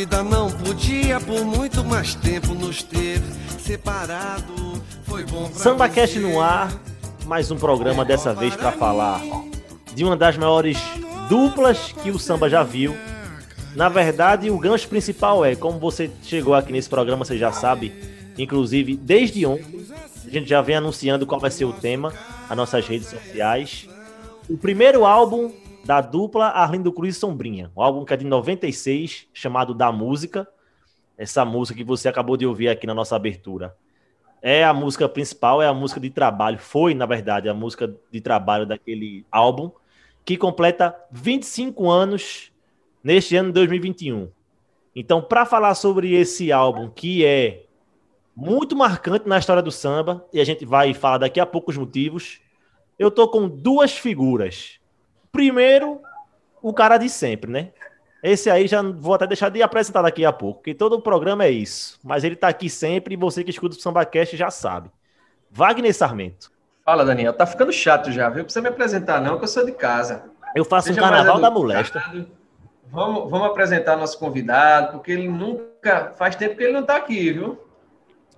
vida não podia por muito mais tempo nos ter separado. Foi bom pra Samba. Cast no ar, mais um programa dessa vez para falar de uma das maiores duplas que o samba já viu. Na verdade, o gancho principal é, como você chegou aqui nesse programa, você já sabe, inclusive desde ontem, a gente já vem anunciando qual vai ser o tema, as nossas redes sociais. O primeiro álbum da dupla Arlindo Cruz e Sombrinha, um álbum que é de 96, chamado Da Música. Essa música que você acabou de ouvir aqui na nossa abertura é a música principal, é a música de trabalho, foi, na verdade, a música de trabalho daquele álbum, que completa 25 anos neste ano de 2021. Então, para falar sobre esse álbum, que é muito marcante na história do samba, e a gente vai falar daqui a pouco os motivos, eu tô com duas figuras. Primeiro, o cara de sempre, né? Esse aí já vou até deixar de apresentar daqui a pouco, porque todo o programa é isso. Mas ele tá aqui sempre e você que escuta o SambaCast já sabe. Wagner Sarmento. Fala, Daniel. Tá ficando chato já, viu? Não precisa me apresentar, não, que eu sou de casa. Eu faço Seja um carnaval da molesta. Vamos, vamos apresentar nosso convidado, porque ele nunca. Faz tempo que ele não tá aqui, viu?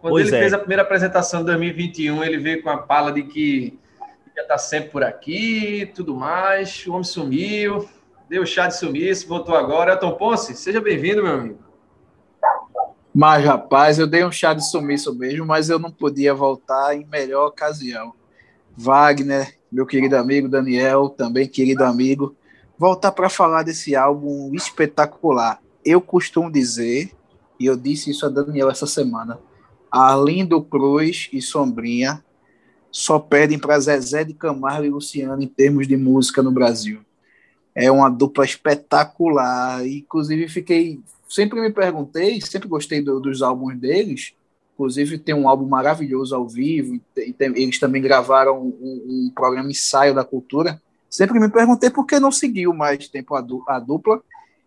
Quando Pois ele é. fez a primeira apresentação em 2021, ele veio com a pala de que ia estar sempre por aqui tudo mais. O homem sumiu, deu chá de sumiço, voltou agora. Elton Ponce, seja bem-vindo, meu amigo. Mas, rapaz, eu dei um chá de sumiço mesmo, mas eu não podia voltar em melhor ocasião. Wagner, meu querido amigo Daniel, também querido amigo, voltar para falar desse álbum espetacular. Eu costumo dizer, e eu disse isso a Daniel essa semana, Arlindo Cruz e Sombrinha só pedem para Zezé de Camargo e Luciano em termos de música no Brasil. É uma dupla espetacular. Inclusive, fiquei. Sempre me perguntei, sempre gostei do- dos álbuns deles. Inclusive, tem um álbum maravilhoso ao vivo. tem- eles também gravaram um, um programa ensaio da cultura. Sempre me perguntei por que não seguiu mais tempo a, du- a dupla.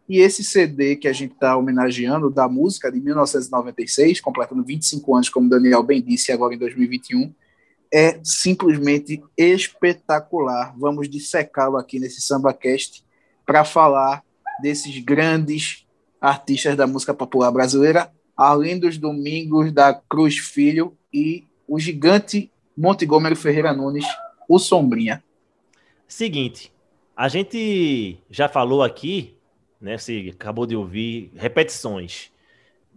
E esse CD que a gente está homenageando, da música de 1996, completando 25 anos, como Daniel bem disse, agora em 2021, é simplesmente espetacular. Vamos dissecá-lo aqui nesse SambaCast para falar desses grandes artistas da música popular brasileira, além dos Domingos da Cruz Filho e o gigante Montgomery Ferreira Nunes, o Sombrinha. Seguinte, a gente já falou aqui, né? Você acabou de ouvir repetições.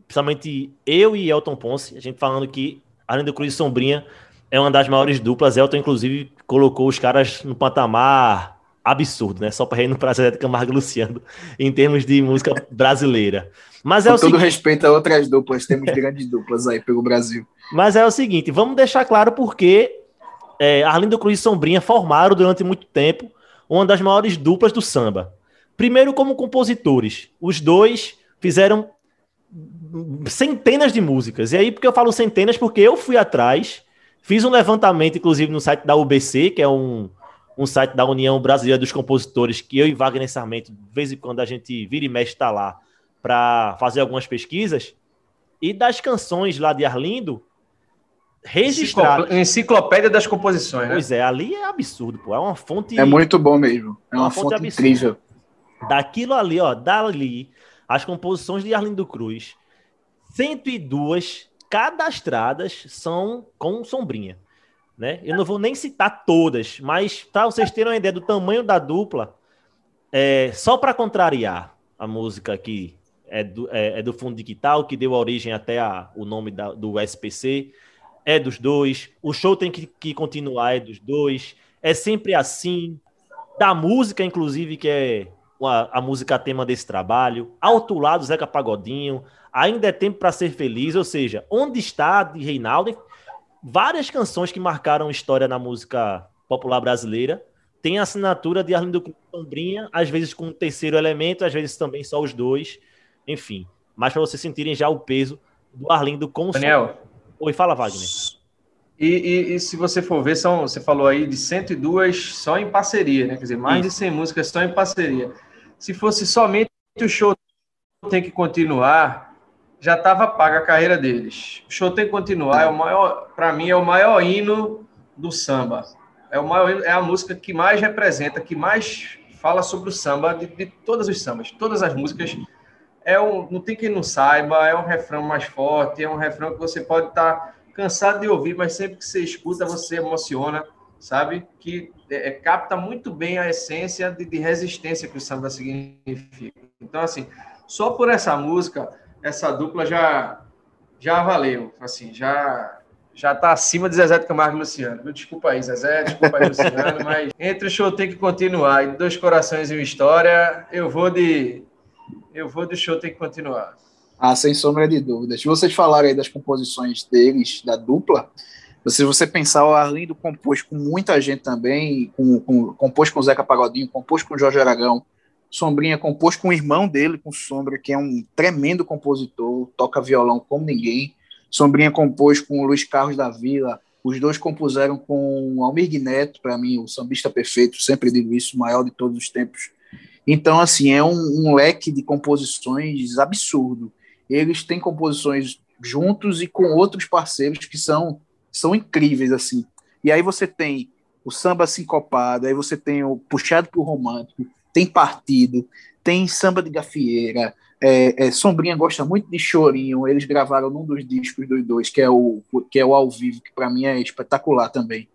Principalmente eu e Elton Ponce, a gente falando que Arlindo Cruz e Sombrinha é uma das maiores duplas. Elton, inclusive, colocou os caras no patamar absurdo, né? Só para ir no Prazer de Camargo e Luciano, em termos de música brasileira. Mas é Com o todo seguinte. respeito a outras duplas, temos grandes duplas aí pelo Brasil. Mas é o seguinte, vamos deixar claro porque é, Arlindo Cruz e Sombrinha formaram durante muito tempo uma das maiores duplas do samba. Primeiro como compositores, os dois fizeram centenas de músicas. E aí porque eu falo centenas porque eu fui atrás, fiz um levantamento inclusive no site da UBC, que é um, um site da União Brasileira dos Compositores, que eu e Wagner Sarmento, de vez em quando a gente vira e mexe está lá para fazer algumas pesquisas. E das canções lá de Arlindo, registradas. Enciclop- Enciclopédia das composições, né? Pois é, ali é absurdo, pô. É uma fonte É muito bom mesmo. É uma, Uma fonte fonte incrível. daquilo ali, ó, dali, as composições de Arlindo Cruz, 102 cadastradas são com sombrinha, né? Eu não vou nem citar todas, mas para vocês terem uma ideia do tamanho da dupla, é, só para contrariar a música aqui é do, é, é do Fundo de Quital, que deu origem até a, o nome da- do SPC, é dos dois, o show tem que, que continuar, é dos dois, é sempre assim, da música, inclusive, que é a, a música tema desse trabalho, Alto Lado, Zeca Pagodinho, Ainda é Tempo para Ser Feliz, ou seja, Onde Está, de Reinaldo, várias canções que marcaram história na música popular brasileira, tem a assinatura de Arlindo Sombrinha, às vezes com um terceiro elemento, às vezes também só os dois, enfim. Mas para vocês sentirem já o peso do Arlindo com o Daniel, Oi, fala, Wagner. E, e- e se você for ver, são, você falou aí de 102 só em parceria, né? Quer dizer, mais de 100 músicas só em parceria. Se fosse somente o show tem que continuar, já estava paga a carreira deles. O show tem que continuar, é o maior, para mim, é o maior hino do samba. É o maior é a música que mais representa, que mais fala sobre o samba, de, de todas os sambas, todas as músicas. É um, não tem quem não saiba, é um refrão mais forte, é um refrão que você pode estar tá cansado de ouvir, mas sempre que você escuta, você emociona, sabe? Que é, é, capta muito bem a essência de, de resistência que o samba significa. Então, assim, só por essa música, essa dupla já já valeu, assim, já já está acima de Zezé de Camargo e Luciano. Desculpa aí, Zezé, desculpa aí, Luciano, mas entre o show tem que continuar e Dois Corações e uma História, eu vou de eu vou do show tem que continuar. Ah, sem sombra de dúvidas. Se vocês falarem aí das composições deles, da dupla, se você pensar, o Arlindo compôs com muita gente também, com, com, compôs com o Zeca Pagodinho, compôs com o Jorge Aragão, Sombrinha compôs com o irmão dele, com Sombra, que é um tremendo compositor, toca violão como ninguém. Sombrinha compôs com o Luiz Carlos da Vila, os dois compuseram com Almir Neto, para mim, o sambista perfeito, sempre digo isso, o maior de todos os tempos. Então, assim, é um, um leque de composições absurdo. Eles têm composições juntos e com outros parceiros que são, são incríveis, assim. E aí você tem o samba sincopado, aí você tem o puxado por romântico, tem partido, tem samba de gafieira, é, é, Sombrinha gosta muito de chorinho. Eles gravaram num dos discos dos dois, que é o, que é o ao vivo, que para mim é espetacular também.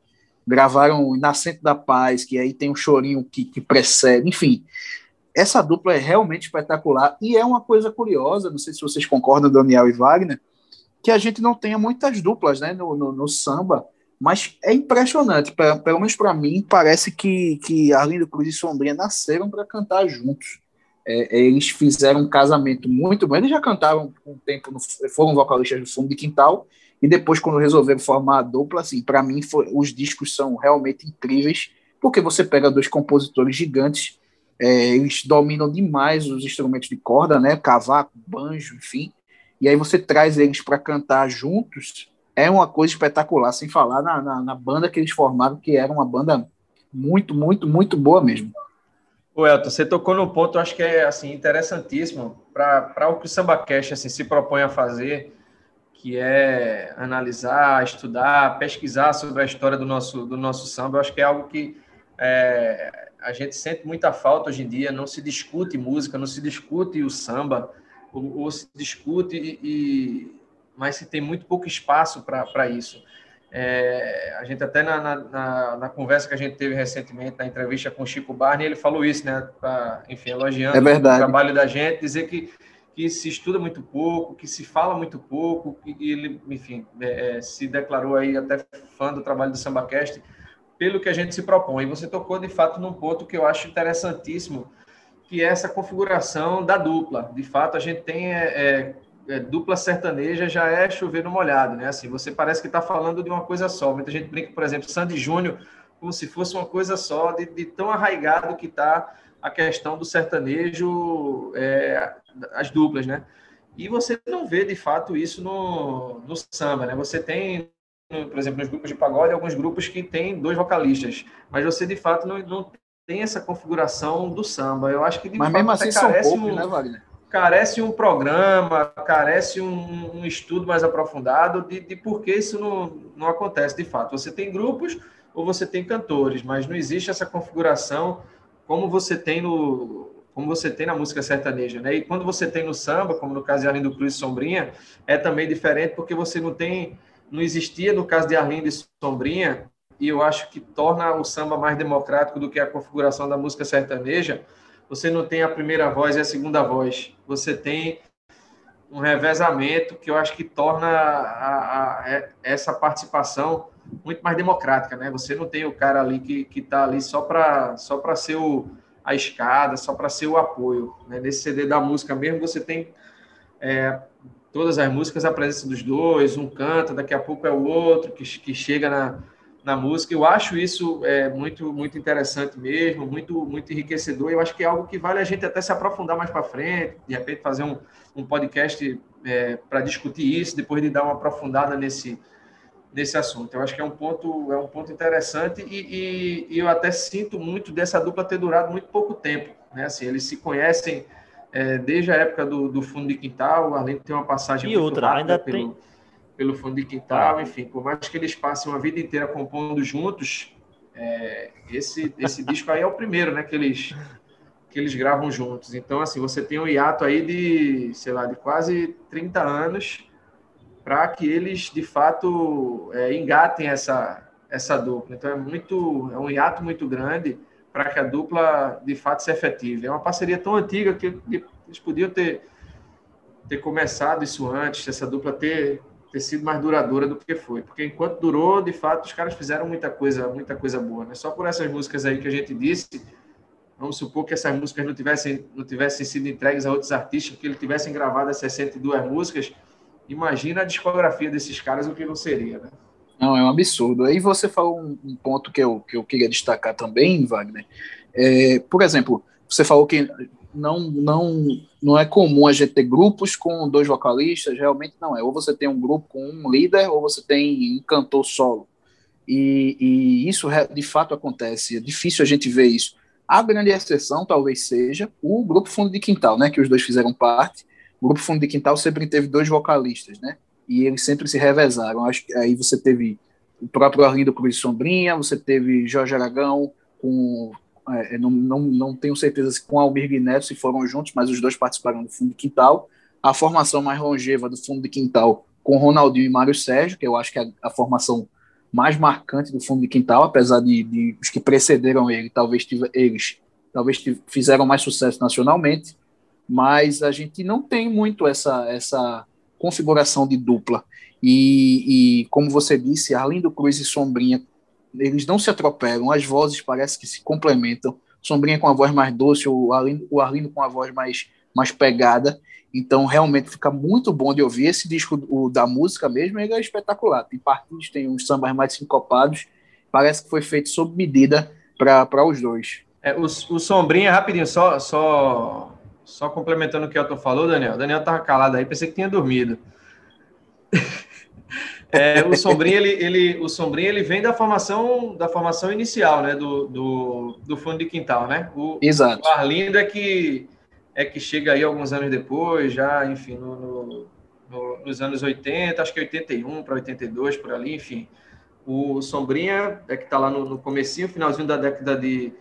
Gravaram Nascente da Paz, que aí tem um chorinho que, que precede. Enfim, essa dupla é realmente espetacular. E é uma coisa curiosa, não sei se vocês concordam, Daniel e Wagner, que a gente não tenha muitas duplas né, no, no, no samba, mas é impressionante. Pra, pelo menos para mim, parece que, que Arlindo Cruz e Sombrinha nasceram para cantar juntos é, eles fizeram um casamento muito bom. Eles já cantaram um tempo, no, foram vocalistas do fundo de quintal, e depois, quando resolveram formar a dupla, assim, para mim, foi, os discos são realmente incríveis, porque você pega dois compositores gigantes, é, eles dominam demais os instrumentos de corda, né? Cavaco, banjo, enfim, e aí você traz eles para cantar juntos, é uma coisa espetacular, sem falar na, na, na banda que eles formaram, que era uma banda muito, muito, muito boa mesmo. O Elton, você tocou no ponto, acho que é assim interessantíssimo para o que o SambaCast assim, se propõe a fazer, que é analisar, estudar, pesquisar sobre a história do nosso, do nosso samba. Eu acho que é algo que é, a gente sente muita falta hoje em dia. Não se discute música, não se discute o samba, ou, ou se discute, e, mas se tem muito pouco espaço para isso. É, a gente até na, na, na, conversa que a gente teve recentemente, na entrevista com o Chico Barney, ele falou isso, né? Pra, enfim, elogiando é o trabalho da gente, dizer que, que se estuda muito pouco, que se fala muito pouco, e ele, enfim, é, é, se declarou aí até fã do trabalho do SambaCast, pelo que a gente se propõe. E você tocou, de fato, num ponto que eu acho interessantíssimo, que é essa configuração da dupla. De fato, a gente tem é, é dupla sertaneja já é chover no molhado, né? Assim, você parece que está falando de uma coisa só. Muita gente brinca, por exemplo, Sandy Júnior, como se fosse uma coisa só, de, de tão arraigado que está a questão do sertanejo, é, as duplas, né? E você não vê, de fato, isso no, no samba, né? Você tem, por exemplo, nos grupos de pagode, alguns grupos que têm dois vocalistas, mas você, de fato, não, não tem essa configuração do samba. Eu acho que, de mas fato, mesmo assim são poucos, um, né, Wagner? Carece um programa, carece um, um estudo mais aprofundado de, de por que isso não, não acontece de fato. Você tem grupos ou você tem cantores, mas não existe essa configuração como você tem no como você tem na música sertaneja, né? E quando você tem no samba, como no caso de Arlindo Cruz e Sombrinha, é também diferente porque você não tem, não existia no caso de Arlindo e Sombrinha, e eu acho que torna o samba mais democrático do que a configuração da música sertaneja, você não tem a primeira voz e a segunda voz. Você tem um revezamento que eu acho que torna a, a, a, essa participação muito mais democrática, né? Você não tem o cara ali que está ali só para só para ser o, a escada, só para ser o apoio. Né? Nesse CD da música mesmo, você tem é, todas as músicas, a presença dos dois, um canta, daqui a pouco é o outro, que, que chega na, na música. Eu acho isso é, muito muito interessante mesmo, muito muito enriquecedor. Eu acho que é algo que vale a gente até se aprofundar mais para frente, de repente fazer um, um podcast é, para discutir isso, depois de dar uma aprofundada nesse nesse assunto. Eu acho que é um ponto é um ponto interessante e, e, e eu até sinto muito dessa dupla ter durado muito pouco tempo, né? Assim, eles se conhecem é, desde a época do, do fundo de quintal, além de ter uma passagem e outra ainda pelo, tem pelo fundo de quintal, enfim, por mais que eles passem uma vida inteira compondo juntos, É, esse, esse disco aí é o primeiro, né, que eles, que eles gravam juntos. Então, assim, você tem um hiato aí de, sei lá, de quase 30 anos para que eles, de fato, é, engatem essa, essa dupla. Então, é muito, é um hiato muito grande para que a dupla, de fato, se efetive. É uma parceria tão antiga que eles podiam ter, ter começado isso antes, essa dupla ter ter sido mais duradoura do que foi. Porque enquanto durou, de fato, os caras fizeram muita coisa, muita coisa boa. Né? Só por essas músicas aí que a gente disse, vamos supor que essas músicas não tivessem, não tivessem sido entregues a outros artistas, que eles tivessem gravado as 62 músicas, imagina a discografia desses caras, o que não seria, né? Não, é um absurdo. Aí você falou um, ponto que eu, que eu queria destacar também, Wagner. É, por exemplo, você falou que não, não, não é comum a gente ter grupos com dois vocalistas, realmente não é. Ou você tem um grupo com um líder, ou você tem um cantor solo. E, e isso de fato acontece, é difícil a gente ver isso. A grande exceção talvez seja o grupo Fundo de Quintal, né, que os dois fizeram parte. O grupo Fundo de Quintal sempre teve dois vocalistas, né, e eles sempre se revezaram. Acho que aí você teve o próprio Arlindo Cruz Sombrinha, você teve Jorge Aragão com é, não, não, não tenho certeza se com Almir e Neto se foram juntos, mas os dois participaram do fundo de quintal. A formação mais longeva do fundo de quintal com Ronaldinho e Mário Sérgio, que eu acho que é a formação mais marcante do fundo de quintal, apesar de, de os que precederam ele, talvez tive, eles talvez fizeram mais sucesso nacionalmente, mas a gente não tem muito essa, essa configuração de dupla. E, e como você disse, Arlindo Cruz e Sombrinha eles não se atropelam, as vozes parecem que se complementam. Sombrinha com a voz mais doce, o Arlindo, o Arlindo com a voz mais, mais pegada. Então, realmente fica muito bom de ouvir. Esse disco o, da música mesmo ele é espetacular. Tem partidos, tem uns sambas mais sincopados. Parece que foi feito sob medida para os dois. É, o, o Sombrinha, rapidinho, só, só, só complementando o que o Elton falou, Daniel. Daniel estava calado aí, pensei que tinha dormido. É, o Sombrinha, ele, ele, o Sombrinha, ele vem da formação, da formação inicial, né, do, do, do fundo de quintal, né? O, Exato. O Arlindo é que, é que chega aí alguns anos depois, já, enfim, no, no, no nos anos 80, acho que 81 para 82, por ali, enfim. O Sombrinha é que está lá no, no comecinho, finalzinho da década de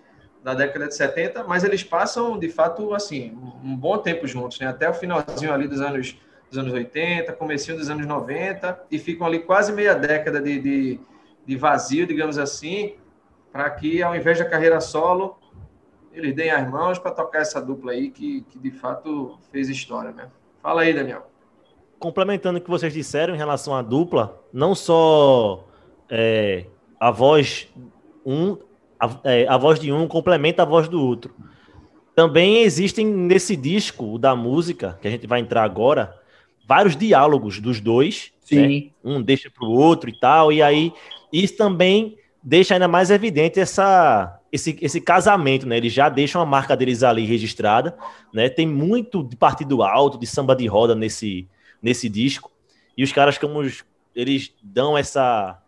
da década de 70, mas eles passam, de fato, assim, um bom tempo juntos, né? Até o finalzinho ali dos anos dos anos 80, comecinho dos anos 90, e ficam ali quase meia década de, de, de vazio, digamos assim, para que, ao invés da carreira solo, eles deem as mãos para tocar essa dupla aí, que, que de fato fez história, né? Fala aí, Daniel. Complementando o que vocês disseram em relação à dupla, não só é, a voz um, a, é, a voz de um complementa a voz do outro. Também existem nesse disco da música, que a gente vai entrar agora, vários diálogos dos dois. Sim. Né? Um deixa para o outro e tal. E aí, isso também deixa ainda mais evidente essa, esse, esse casamento, né? Eles já deixam a marca deles ali registrada, né? Tem muito de partido alto, de samba de roda nesse, nesse disco. E os caras, como eles dão essa,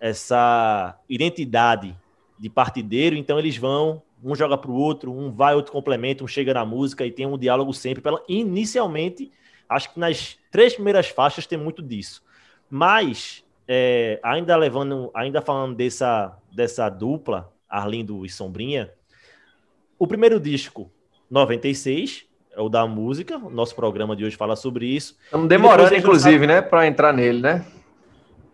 essa identidade de partideiro, então eles vão, um joga para o outro, um vai, outro complementa, um chega na música e tem um diálogo sempre. Pela, inicialmente, acho que nas três primeiras faixas tem muito disso. Mas, é, ainda levando, ainda falando dessa, dessa dupla, Arlindo e Sombrinha, o primeiro disco, 96, é o da música. O nosso programa de hoje fala sobre isso. Estamos demorando, inclusive, sabe... né, para entrar nele, né?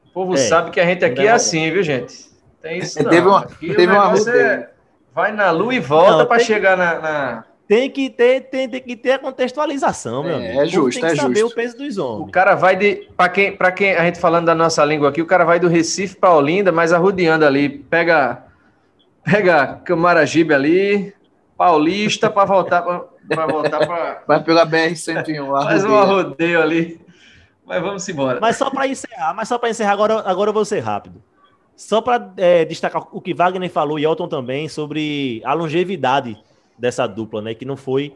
O povo é, sabe que a gente aqui é assim, viu, gente? Tem isso não. Teve uma, aqui teve uma é... Vai na lua e volta para chegar na, na tem que ter, tem, tem, que ter a contextualização, meu é, amigo. É justo, tem que é saber justo. o peso dos homens. O cara vai de. Para quem, para quem a gente falando da nossa língua aqui, o cara vai do Recife para Olinda, mas arrudeando ali. Pega. Pega Camaragibe ali, Paulista, para voltar para voltar para. Vai pela BR-101 lá. Faz um rodeio ali. Mas vamos embora. Mas só para encerrar, mas só para encerrar, agora, agora eu vou ser rápido. Só para é, destacar o que Wagner falou e Elton também sobre a longevidade dessa dupla, né? Que não foi.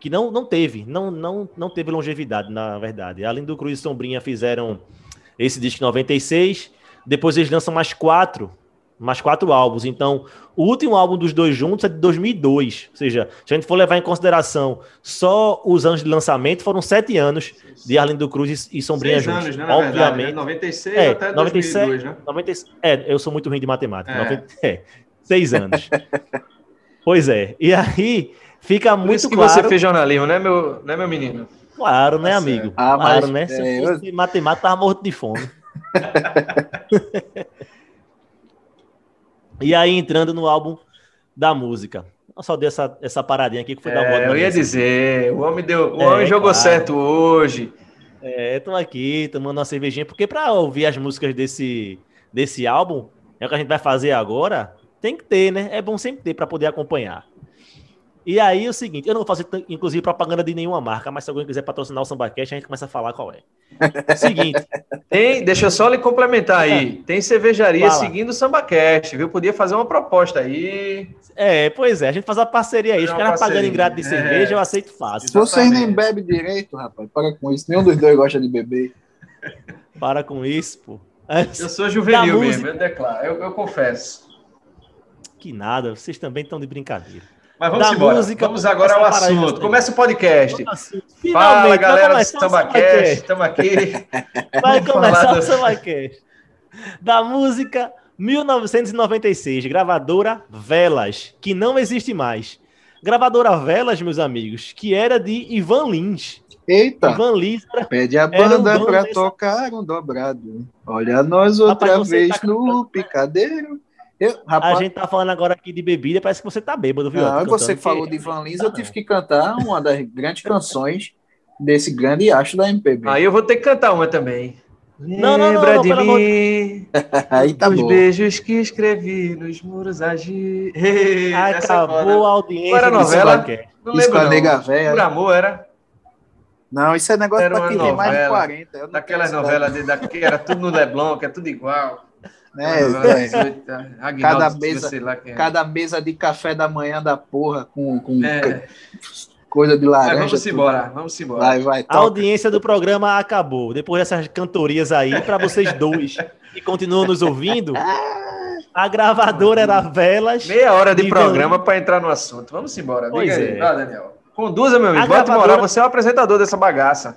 Que não, não teve, não, não, não teve longevidade, na verdade. Além do Cruz e Sombrinha fizeram esse disco em 96. Depois eles lançam mais quatro mais quatro álbuns. Então, o último álbum dos dois juntos é de 2002. Ou seja, se a gente for levar em consideração só os anos de lançamento, foram sete anos de Arlindo Cruz e Sombrinha Seis juntos. anos, né, Obviamente. verdade, né? 96 É, até 97, 2002, né? 90, é, eu sou muito ruim de matemática. É. 90 é, seis anos. pois é. E aí fica Por muito isso que claro. você fez jornalismo, né, meu, né, meu menino? Claro, né, Tá amigo? Ah, claro, mas, né? Se eu é, fosse matemática, tava morto de fome. e aí, entrando no álbum da música. Eu só dei essa, essa paradinha aqui que foi dar uma É, eu ia dizer, o homem, deu, o É, homem jogou claro. certo hoje. É, tô aqui tomando uma cervejinha, porque pra ouvir as músicas desse, desse álbum, é o que a gente vai fazer agora, tem que ter, né? É bom sempre ter pra poder acompanhar. E aí, o seguinte, eu não vou fazer, inclusive, propaganda de nenhuma marca, mas se alguém quiser patrocinar o SambaCast, a gente começa a falar qual é. Seguinte, Tem, deixa eu só lhe complementar aí. Tem cervejaria Fala. seguindo o SambaCast, viu? Podia fazer uma proposta aí. é, pois é, a gente faz uma parceria aí. Os caras pagando parceria. ingrato de É. cerveja, eu aceito fácil. Vocês nem Exatamente. bebem direito, rapaz. Para com isso. Nenhum dos dois gosta de beber. Para com isso, pô. Eu sou juvenil mesmo, eu declaro, eu, eu confesso. Que nada, vocês também estão de brincadeira. Mas vamos Da embora. música, vamos agora ao assunto. Começa o podcast. Finalmente, Fala, galera do o SambaCast. Estamos aqui. Vai começar o do- SambaCast. Da música 1996, gravadora Velas, que não existe mais. Gravadora Velas, meus amigos, que era de Ivan Lins. Eita. Ivan Lins era... Pede a um banda pra dessa- tocar um dobrado. Olha nós outra Rapaz, você vez tá no cantando, né? Eu, A rapaz, gente tá falando agora aqui de bebida, parece que você tá bêbado, viu? não, você cantando, falou de Van Lins, Tá, eu tive que cantar uma das grandes canções desse grande acho da MPB. Aí eu vou ter que cantar uma também. Não, não, não, Lembra não, de pelo amor mim, Aí tá os bom. beijos que escrevi nos muros agir. É Acabou a audiência era a novela? Não Isso com lembro a não. nega véia. Por amor era Não, isso é negócio uma quem tem mais de novela. 40. eu não daquelas novelas de, da, que era tudo no Leblon, que é tudo igual. Né, é. 18, Aguinaldo Cada mesa- sei lá quem é. Cada mesa de café da manhã da porra com, com É, coisa de mas laranja. vamos tudo. embora, vamos embora. Vai, vai. A audiência do programa acabou. Depois dessas cantorias aí, para vocês dois que continuam nos ouvindo, a gravadora era Velas. Meia hora de programa para entrar no assunto. Vamos embora. Pois Diga aí. é. Vai, Daniel. Conduza, meu amigo. A Bota gravadora- moral. Você é o apresentador dessa bagaça.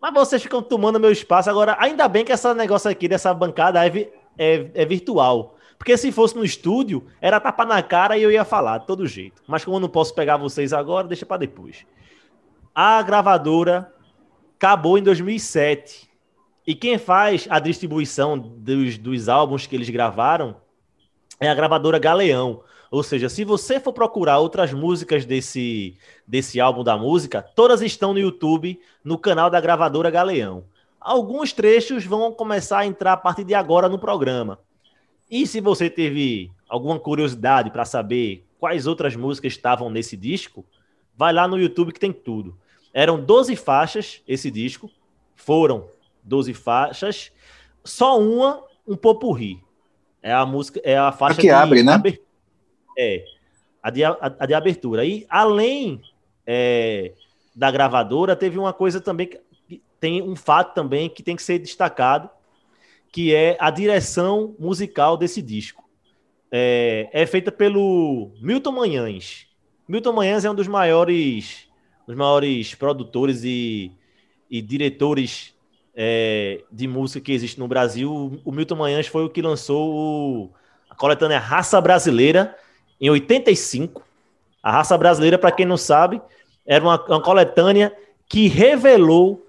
Mas vocês ficam tomando meu espaço. Agora, ainda bem que esse negócio aqui dessa bancada é, é- é virtual. Porque se fosse no estúdio, era tapa na cara e eu ia falar, de todo jeito. Mas como eu não posso pegar vocês agora, deixa para depois. A gravadora acabou em 2007. E quem faz a distribuição dos, dos álbuns que eles gravaram é a gravadora Galeão. Ou seja, se você for procurar outras músicas desse, desse álbum da música, todas estão no YouTube, no canal da gravadora Galeão. Alguns trechos vão começar a entrar a partir de agora no programa. E se você teve alguma curiosidade para saber quais outras músicas estavam nesse disco, vai lá no YouTube que tem tudo. Eram 12 faixas esse disco, foram 12 faixas, só uma um popurri. É a música, é a faixa que abre, né? aber- É, a de, a, a de abertura. E além é, da gravadora, teve uma coisa também que tem um fato também que tem que ser destacado, que é a direção musical desse disco. É, é feita pelo Milton Manhães. Milton Manhães é um dos maiores, dos maiores produtores e, e diretores é, de música que existe no Brasil. O Milton Manhães foi o que lançou o- a coletânea Raça Brasileira em 85. A Raça Brasileira, para quem não sabe, era uma, uma coletânea que revelou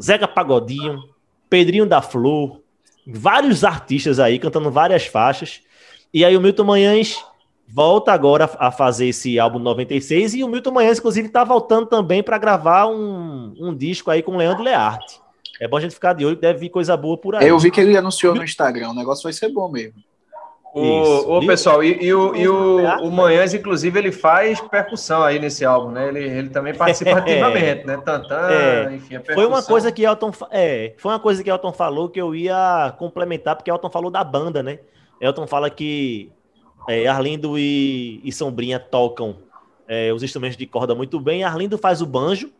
Zeca Pagodinho, Pedrinho da Flor, vários artistas aí cantando várias faixas. E aí o Milton Manhães volta agora a fazer esse álbum 96 e o Milton Manhães, inclusive, está voltando também para gravar um, um disco aí com o Leandro Learte. É bom a gente ficar de olho, deve vir coisa boa por aí. Eu vi que ele anunciou no Instagram. O negócio vai ser bom mesmo. O, ô, pessoal, e, e o, e o, Teatro, o Manhãs, inclusive, ele faz percussão aí nesse álbum, né? Ele, ele também participa ativamente, né? Tantã, É. enfim, a Foi uma percussão. coisa que Elton, é, foi uma coisa que Elton falou que eu ia complementar, porque Elton falou da banda, né? Elton fala que é, Arlindo e, e Sombrinha tocam é, os instrumentos de corda muito bem. Arlindo faz o banjo,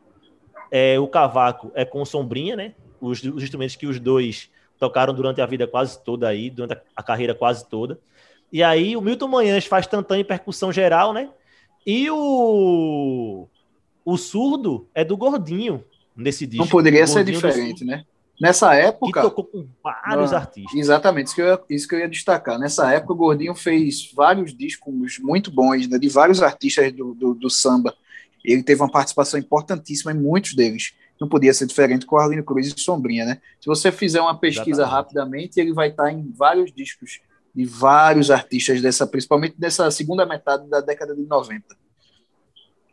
é, o cavaco é com Sombrinha, né? Os, os instrumentos que os dois tocaram durante a vida quase toda aí, durante a, carreira quase toda. E aí o Milton Manhães faz tantã em percussão geral, né? E o o surdo é do Gordinho nesse disco. Não poderia ser diferente, né? Nessa época. Que tocou com vários ah, artistas. Exatamente, isso que, eu ia, isso que eu ia destacar. Nessa época, o Gordinho fez vários discos muito bons, né, de vários artistas do, do, do, samba. Ele teve uma participação importantíssima em muitos deles. Não podia ser diferente com Arlindo Cruz e Sombrinha, né? Se você fizer uma pesquisa Exatamente. rapidamente, ele vai estar em vários discos de vários artistas dessa, principalmente dessa segunda metade da década de 90.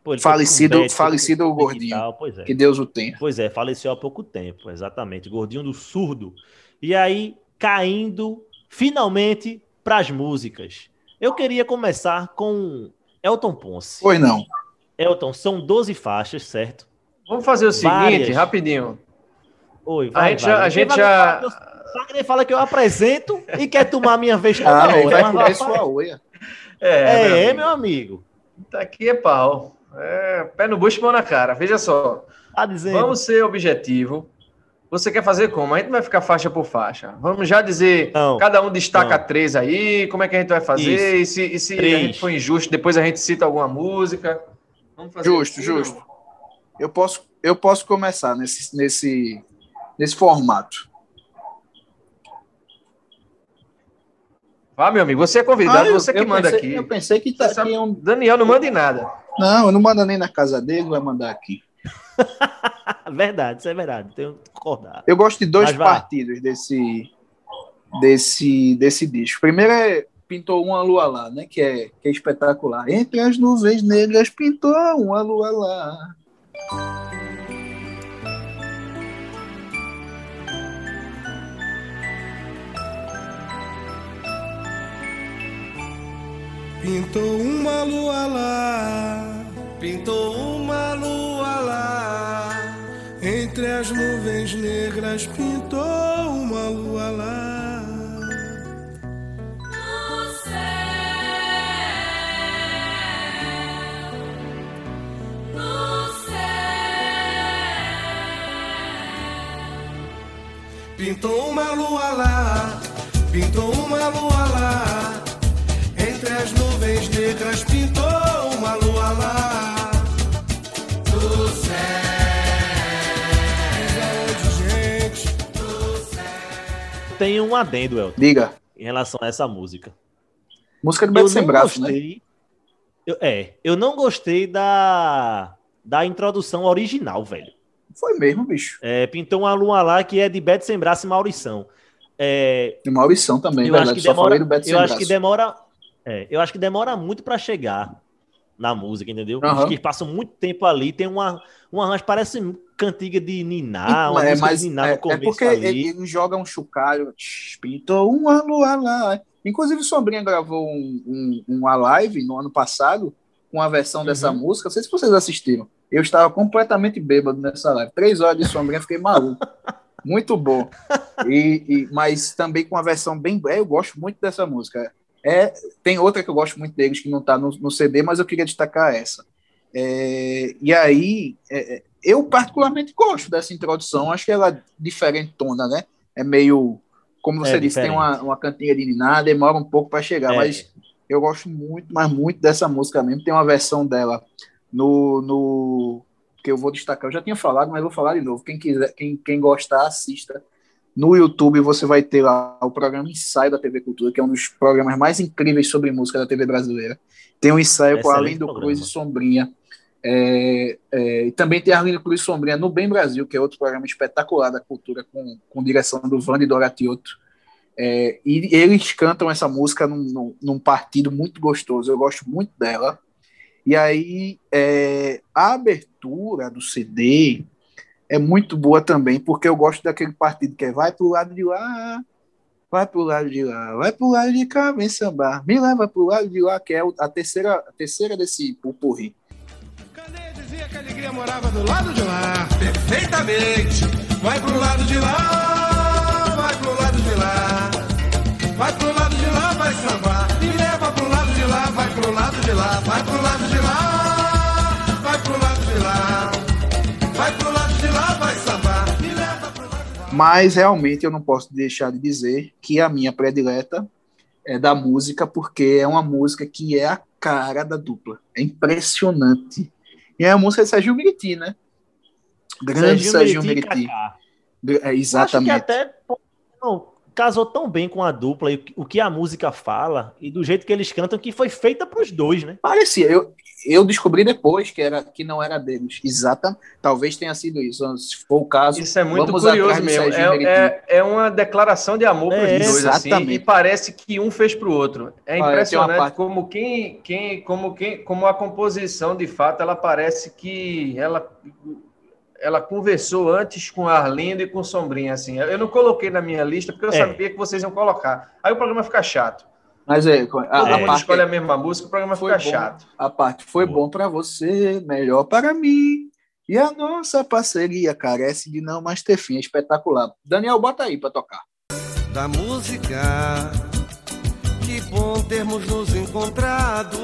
Pô, falecido, Beto, falecido o Gordinho. É. Que Deus o tenha. Pois é, faleceu há pouco tempo, exatamente. Gordinho do surdo. E aí, caindo finalmente para as músicas. Eu queria começar com Elton Ponce. Pois não. Elton, são 12 faixas, certo? Vamos fazer o seguinte, Várias. rapidinho. Oi, vai, a gente vai. já. A gente já... Wagner fala que eu apresento e quer tomar a minha vez toda ah, hora. Vai comer sua unha. É, é, meu, é, meu amigo. Tá aqui é pau. É, pé no bucho e mão na cara. Veja só. Tá Vamos ser objetivo. Você quer fazer como? A gente vai ficar faixa por faixa. Vamos já dizer, não, cada um destaca não. três aí, como é que a gente vai fazer? Isso. E se, e se a gente for injusto, depois a gente cita alguma música. justo, assim, justo. Eu posso, eu posso começar nesse, nesse, nesse formato. Vá, meu amigo, você é convidado, ah, você que manda pensei, aqui. Eu pensei que tá aqui um... Daniel não manda em nada. Não, eu não mando nem na casa dele, vai mandar aqui. verdade, isso é verdade, tenho que concordar. Eu gosto de dois partidos desse, desse, desse disco. Primeiro é Pintou uma lua lá, né? Que é, que é espetacular. Entre as nuvens negras pintou uma lua lá. Pintou uma lua lá, pintou uma lua lá. Entre as nuvens negras pintou uma lua lá. No céu, no. Pintou uma lua lá, pintou uma lua lá as nuvens negras pintou uma lua lá do céu. Gente, do céu. Tem um adendo, Elton. Diga. Em relação a essa música. Música do Beto Sem Braço, né? gostei, né? Eu, é, eu não gostei da, da introdução original, velho. Foi mesmo, bicho. É, pintou uma lua lá que é de Beto Sem Braço e Maurição. É, e Maurição também, eu verdade. Acho que demora, eu acho que demora é, eu acho que demora muito para chegar na música, entendeu? Uhum. Acho que passam muito tempo ali, tem uma, uma arranjo, parece cantiga de Niná, uma é, mas, de Niná é, no começo É porque ali. ele joga um chocalho, pintou uma lua lá. Inclusive, Sombrinha gravou um, um, uma live no ano passado com a versão uhum. dessa música, não sei se vocês assistiram. Eu estava completamente bêbado nessa live. Três horas de Sombrinha, fiquei maluco. muito bom. E, e, mas também com a versão bem... É, eu gosto muito dessa música. É, tem outra que eu gosto muito deles, que não está no, no, CD, mas eu queria destacar essa. É, e aí, é, eu particularmente gosto dessa introdução, acho que ela é diferentona, né? É meio, como você é disse, diferente. tem uma, uma cantinha de niná, demora um pouco para chegar, é. mas eu gosto muito, mas muito dessa música mesmo. Tem uma versão dela no, no que eu vou destacar. Eu já tinha falado, mas vou falar de novo. Quem quiser, quem, quem gostar, assista no YouTube você vai ter lá o programa Ensaio da TV Cultura, que é um dos programas mais incríveis sobre música da TV brasileira. Tem um ensaio com Além do Cruz e Sombrinha. É, é, e também tem Arlindo Cruz e Sombrinha no Bem Brasil, que é outro programa espetacular da cultura, com, com direção do Vande Doratioto. É, e eles cantam essa música num, num, num, partido muito gostoso, eu gosto muito dela. E aí, é, a abertura do CD, é muito boa também, porque eu gosto daquele partido que é vai pro lado de lá, vai pro lado de lá, vai pro lado de cá, vem sambar, me leva pro lado de lá, que é a terceira, a terceira desse pupurri. Cadê dizia que a alegria morava do lado de lá? Perfeitamente! Vai pro lado de lá, vai pro lado de lá, vai pro lado de lá, vai sambar, vai pro lado de lá, vai pro lado de lá, vai pro lado de lá, vai pro lado mas realmente eu não posso deixar de dizer que a minha predileta é da música, porque é uma música que é a cara da dupla. É impressionante. E é a música de Serginho Meriti, né? Grande e Meriti. Kaká. É, exatamente. Acho que até não, casou tão bem com a dupla e o que a música fala e do jeito que eles cantam que foi feita pros dois, né? Parecia. Eu, eu descobri depois que, era, que não era deles. Exata. Talvez tenha sido isso. Se for o caso. Isso é muito vamos curioso mesmo. É, é, é uma declaração de amor para os É, dois, assim, exatamente. e parece que um fez para o outro. É impressionante parte- como quem, quem, como quem, como a composição de fato, ela parece que ela, ela conversou antes com Arlindo e com Sombrinha, assim. Eu não coloquei na minha lista porque eu É. sabia que vocês iam colocar. Aí o programa fica chato. Mas é, a, Todo a mundo parte, escolhe a mesma música, o programa Foi fica bom. chato. a parte foi Boa. bom para você, melhor para mim. E a nossa parceria carece de não mais ter fim. É espetacular. Daniel, bota aí para tocar. da música. Que bom termos nos encontrado.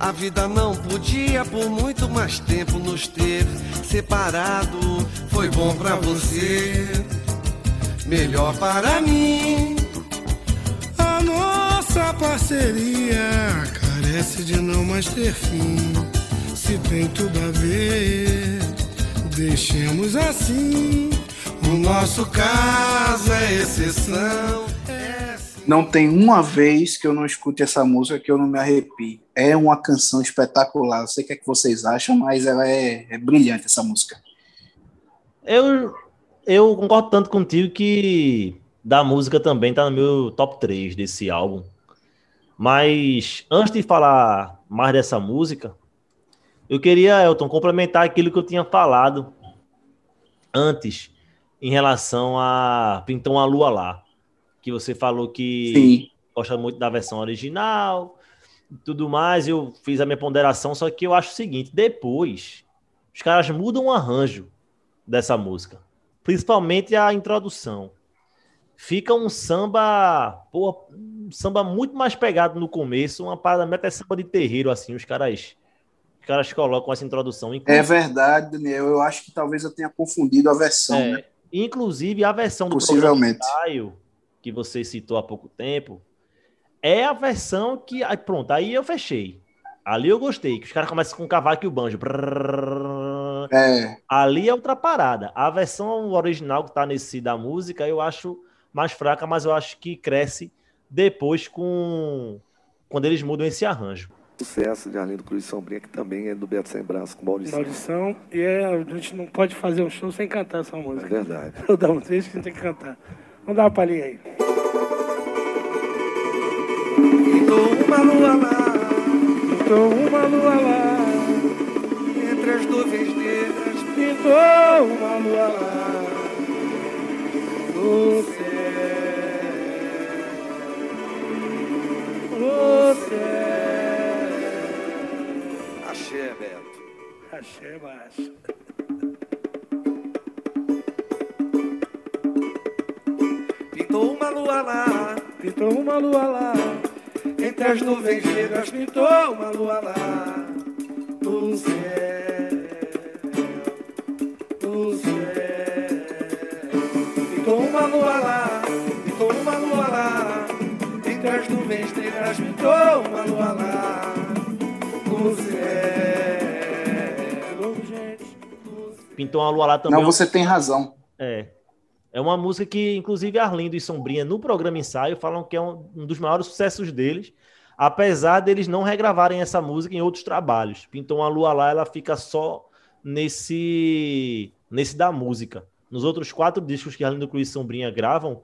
A vida não podia por muito mais tempo nos ter separado. Foi bom pra você, melhor para mim. A nossa parceria carece de não mais ter fim. Se tem tudo a ver, deixemos assim. O nosso caso é exceção. É Não tem uma vez que eu não escute essa música que eu não me arrepie. É uma canção espetacular. Eu sei o que, é que vocês acham, mas ela é, é brilhante, essa música. Eu, eu concordo tanto contigo que da música também tá no meu top 3 desse álbum. Mas antes de falar mais dessa música, eu queria, Elton, complementar aquilo que eu tinha falado antes em relação a Pintou uma Lua Lá. Que você falou que Sim. gosta muito da versão original e tudo mais. Eu fiz a minha ponderação, só que eu acho o seguinte: depois os caras mudam o arranjo dessa música, principalmente a introdução. Fica um samba, pô, um samba muito mais pegado no começo, uma parada até samba de terreiro assim, os caras os caras colocam essa introdução. É Inclusive, verdade, Daniel. Eu acho que talvez eu tenha confundido a versão, é, né? inclusive a versão do Possivelmente. programa ensaio, que você citou há pouco tempo, é a versão que. aí, Pronto, aí eu fechei. Ali eu gostei, que os caras começam com o cavaco e o banjo. É, Ali é outra parada. A versão original que tá nesse da música eu acho mais fraca, mas eu acho que cresce depois com quando eles mudam esse arranjo. Sucesso de Arlindo Cruz Sombrinha, que também é do Beto Sem Braço, com Maurício. Maldição. E é, a gente não pode fazer um show sem cantar essa É música. verdade. Eu dá um trecho que a gente tem que cantar. Vamos dar uma palhinha aí. Pintou uma lua lá, Pintou uma lua lá, entre as nuvens negras. pintou uma lua lá. No céu, no céu. Axé, Beto. Axé, baixo. Pintou uma lua lá, Pintou uma lua lá, entre as nuvens negras. pintou uma lua lá. No céu, no céu. Pintou uma lua lá, pintou uma lua lá, entre as nuvens negras. Pintou uma lua lá, no céu. Pintou uma lua lá também. não, você tem razão. Uma música que, inclusive, Arlindo e Sombrinha, no programa Ensaio, falam que é um, um dos maiores sucessos deles, apesar deles não regravarem essa música em outros trabalhos. Pintou uma lua lá, ela fica só nesse, nesse da música. Nos outros quatro discos que Arlindo Cruz e Sombrinha gravam,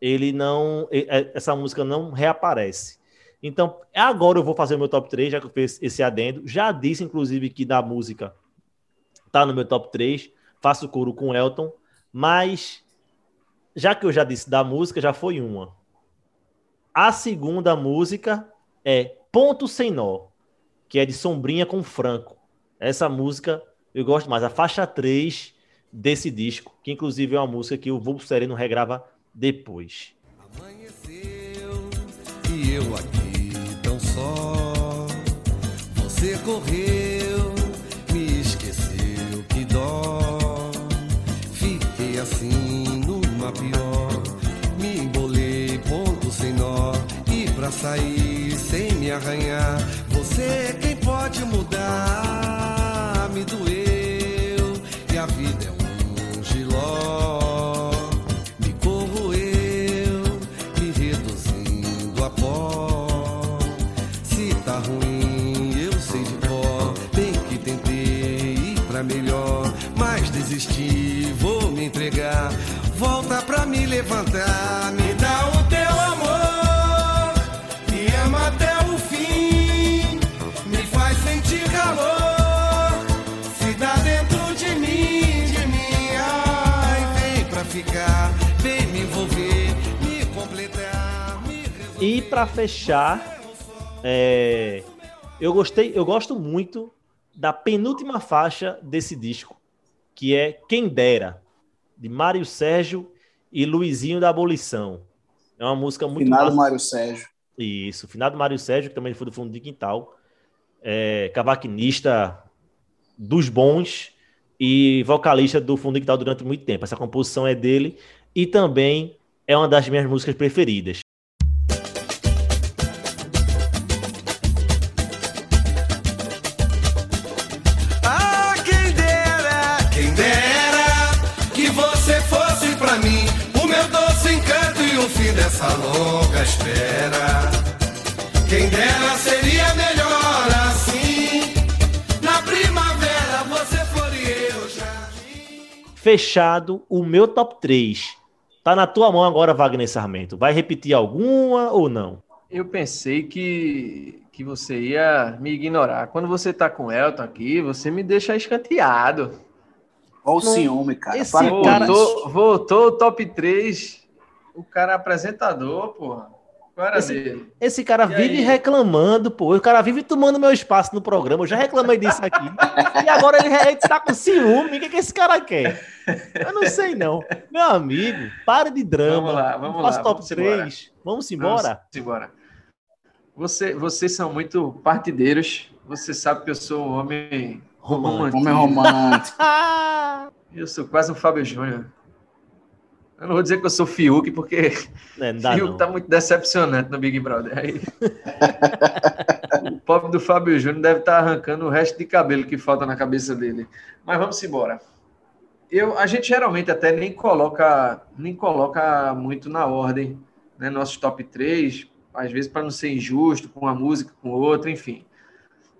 ele não. é- Essa música não reaparece. Então, agora eu vou fazer o meu top 3, já que eu fiz esse adendo. Já disse, inclusive, que da música tá no meu top 3. Faço coro com Elton, mas já que eu já disse da música, já foi uma. A segunda música é Ponto Sem Nó, que é de Sombrinha com Franco. Essa música eu gosto mais. A faixa 3 desse disco, que inclusive é uma música que o Vulgo Sereno regrava depois. Amanheceu e eu aqui tão só. Você correu, sem nó. pra sair sem me arranhar. Você é quem pode mudar. Me doeu e a vida é um giló. Me corroeu, me reduzindo a pó. Se tá ruim, eu sei de pó. Bem que tentei ir pra melhor, mas desisti, vou me entregar. Volta pra me levantar, me dá o pra fechar, é, eu gostei, eu gosto muito da penúltima faixa desse disco, que é Quem Dera, de Mário Sérgio e Luizinho da Abolição. É uma música muito Finado massa. Mário Sérgio. Isso, finado Mário Sérgio, que também foi do fundo de quintal, é, cavaquinista dos bons e vocalista do fundo de quintal durante muito tempo. Essa composição é dele e também é uma das minhas músicas preferidas. Fechado o meu top 3. Tá na tua mão agora, Wagner Sarmento. Vai repetir alguma ou não? Eu pensei que, que você ia me ignorar. Quando você tá com o Elton aqui, você me deixa escanteado. Olha o ciúme, cara. esse Para cara-. Voltou, voltou o top 3. O cara é apresentador, porra. Esse-? Esse cara E vive aí? reclamando, pô. O cara vive tomando meu espaço no programa. Eu já reclamei disso aqui. e agora ele, ele tá com ciúme. O que, que esse cara quer? Eu não sei, não. Meu amigo, para de drama. Vamos lá, vamos lá, top vamos embora. 3. Vamos embora? Vamos embora. Você, vocês são muito partideiros. Você sabe que eu sou um homem romântico. Homem romântico. Ah! Eu sou quase um Fábio Júnior. Eu não vou dizer que eu sou Fiuk, porque É, dá, Fiuk não. tá muito decepcionante no Big Brother. Aí... o pobre do Fábio Júnior deve estar arrancando o resto de cabelo que falta na cabeça dele. Mas vamos embora. Eu, a gente geralmente até nem coloca, nem coloca muito na ordem, né? Nossos top 3, às vezes para não ser injusto com uma música, com outra, enfim.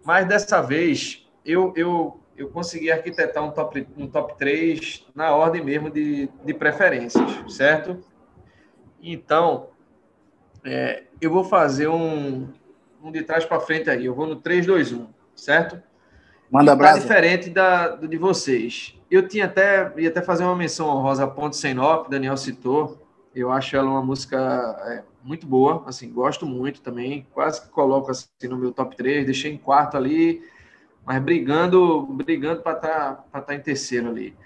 Mas dessa vez eu, eu, eu consegui arquitetar um top, um top 3 na ordem mesmo de, de preferências, certo? Então, é, eu vou fazer um, um de trás para frente aí. Eu vou no 3, 2, 1, certo? Manda Tá brasa. diferente da, do de vocês. Eu tinha até, ia até fazer uma menção honrosa a Ponte Sem Nó, que o Daniel citou. Eu acho ela uma música é, muito boa, assim, gosto muito também. Quase que coloco assim, no meu top 3, deixei em quarto ali, mas brigando, brigando para estar tá, tá em terceiro ali.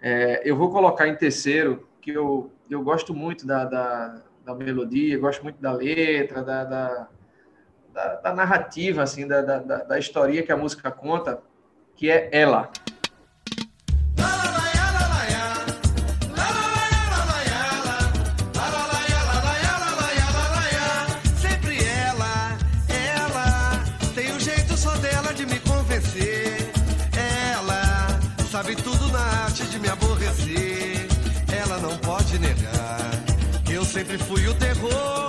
É, eu vou colocar em terceiro, que eu, eu gosto muito da, da, da melodia, gosto muito da letra, da, da, da, da narrativa, assim, da, da, da da que a música conta, que é Ela. Sempre fui o terror.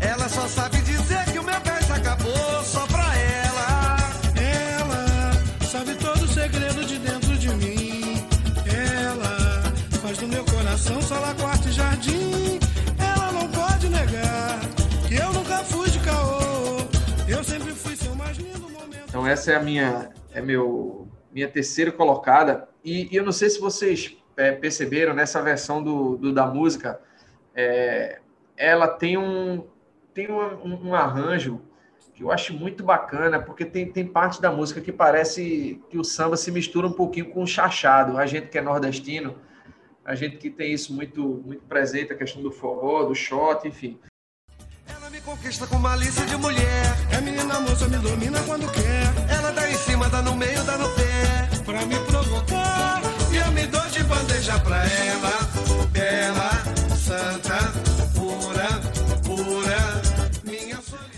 Ela só sabe dizer que o meu gás acabou só pra ela. Ela sabe todo o segredo de dentro de mim. Ela faz do meu coração sala, quarto e jardim. Ela não pode negar que eu nunca fui de caô. Eu sempre fui seu mais lindo momento. Então essa é a minha, é meu, minha terceira colocada. E, e eu não sei se vocês é, perceberam nessa versão do, do- da música, é, ela tem um tem um, um- arranjo que eu acho muito bacana, porque tem, tem parte da música que parece que o samba se mistura um pouquinho com o chachado. A gente que é nordestino, a gente que tem isso muito muito presente, a questão do forró, do shot, enfim. Ela me conquista com malícia de mulher. É menina moça, me domina quando quer. Ela dá em cima, dá no meio, dá no pé. Pra me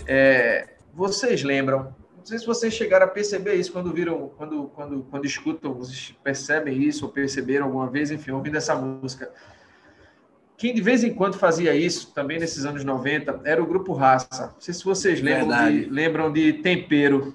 É, vocês lembram? Não sei se vocês chegaram a perceber isso quando viram, quando, quando, quando escutam, vocês percebem isso ou perceberam alguma vez, enfim, ouvindo essa música. Quem de vez em quando fazia isso, também nesses anos 90, era o grupo Raça. Não sei se vocês lembram de, lembram de Tempero.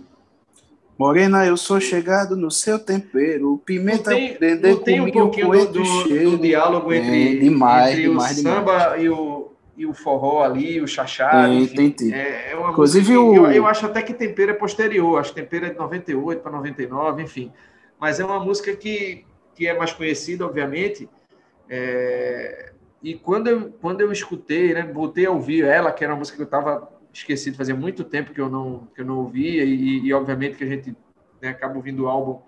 Morena, eu sou chegado no seu tempero. Pimenta Não tem, não tem um pouquinho do, do- do diálogo entre, É, demais, entre demais, o demais. samba e o, e o forró ali, o chachado. Tem, enfim. tem, tem. É, é Inclusive música o- eu, eu acho até que Tempero é posterior, acho que Tempero é de 98 para 99, enfim. Mas é uma música que, que é mais conhecida, obviamente. É, e quando eu, quando eu escutei, né, voltei a ouvir ela, que era uma música que eu estava esquecido, fazia muito tempo que eu não, que eu não ouvia, e, e obviamente que a gente né, acaba ouvindo o álbum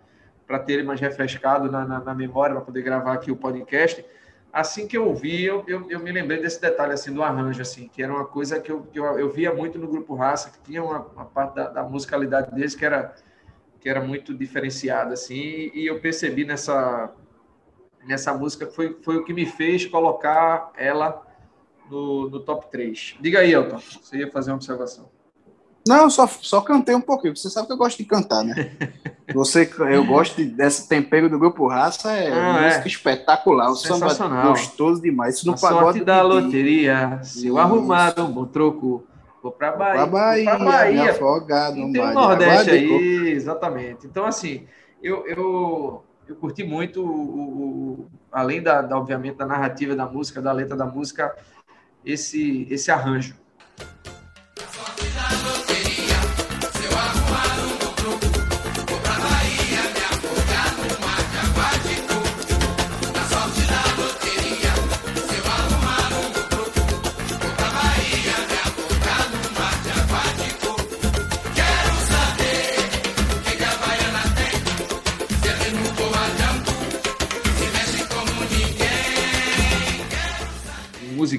para ter ele mais refrescado na, na, na memória, para poder gravar aqui o podcast. Assim que eu ouvi, eu, eu, eu me lembrei desse detalhe assim do arranjo, assim, que era uma coisa que eu, que eu, eu via muito no grupo Raça, que tinha uma, uma parte da, da musicalidade deles que era que era muito diferenciada, assim, e, eu percebi nessa nessa música que foi, foi o que me fez colocar ela no, no top 3. Diga aí, Elton, você ia fazer uma observação. Não, só, só cantei um pouquinho. Você sabe que eu gosto de cantar, né? Você, eu gosto de- desse tempero do grupo Raça, é Ah, é. música espetacular. O samba Sensacional. gostoso demais. Isso no a pagode sorte da loteria, se eu arrumar um bom troco, vou para Bahia. Pra Bahia, vou pra Bahia. afogado E tem o Nordeste aí, exatamente. Então, assim, eu, eu, eu curti muito, o, o- além da, da, obviamente, da narrativa da música, da letra da música, esse, esse arranjo.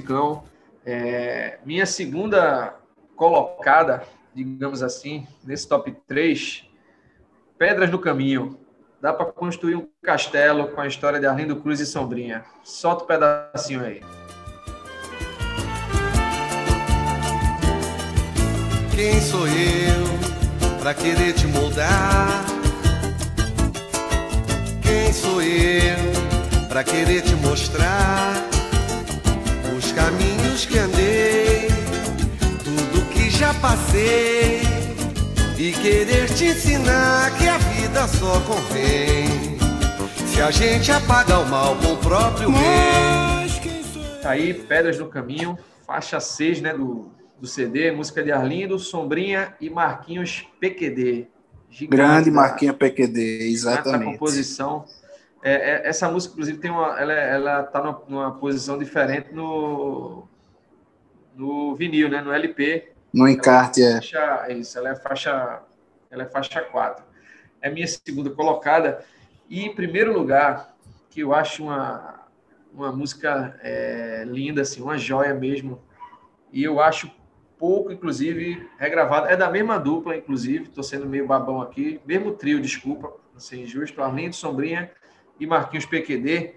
Musicão. É, minha segunda colocada, digamos assim, nesse top 3, Pedras no Caminho. Dá para construir um castelo com a história de Arlindo Cruz e Sombrinha. Solta um pedacinho aí. Quem sou eu pra querer te moldar? Quem sou eu pra querer te mostrar os caminhos que andei, tudo que já passei e querer te ensinar que a vida só convém se a gente apaga o mal com o próprio bem. Mas quem sou eu? Tá aí, Pedras no Caminho, faixa 6 né, do, do CD, música de Arlindo, Sombrinha e Marquinhos PQD. Gigante Grande da- Marquinha PQD, Gigante exatamente. composição. É, é, essa música, inclusive, tem uma, ela, ela tá numa, numa posição diferente no, no vinil, né, no LP. No encarte, é. Faixa, é isso, ela é faixa, ela é faixa 4. É a minha segunda colocada. E em primeiro lugar, que eu acho uma, uma música é, linda, assim, uma joia mesmo. E eu acho pouco, inclusive, regravada. É da mesma dupla, inclusive, estou sendo meio babão aqui. Mesmo trio, desculpa, não ser injusto. Arlindo Sombrinha e Marquinhos PQD.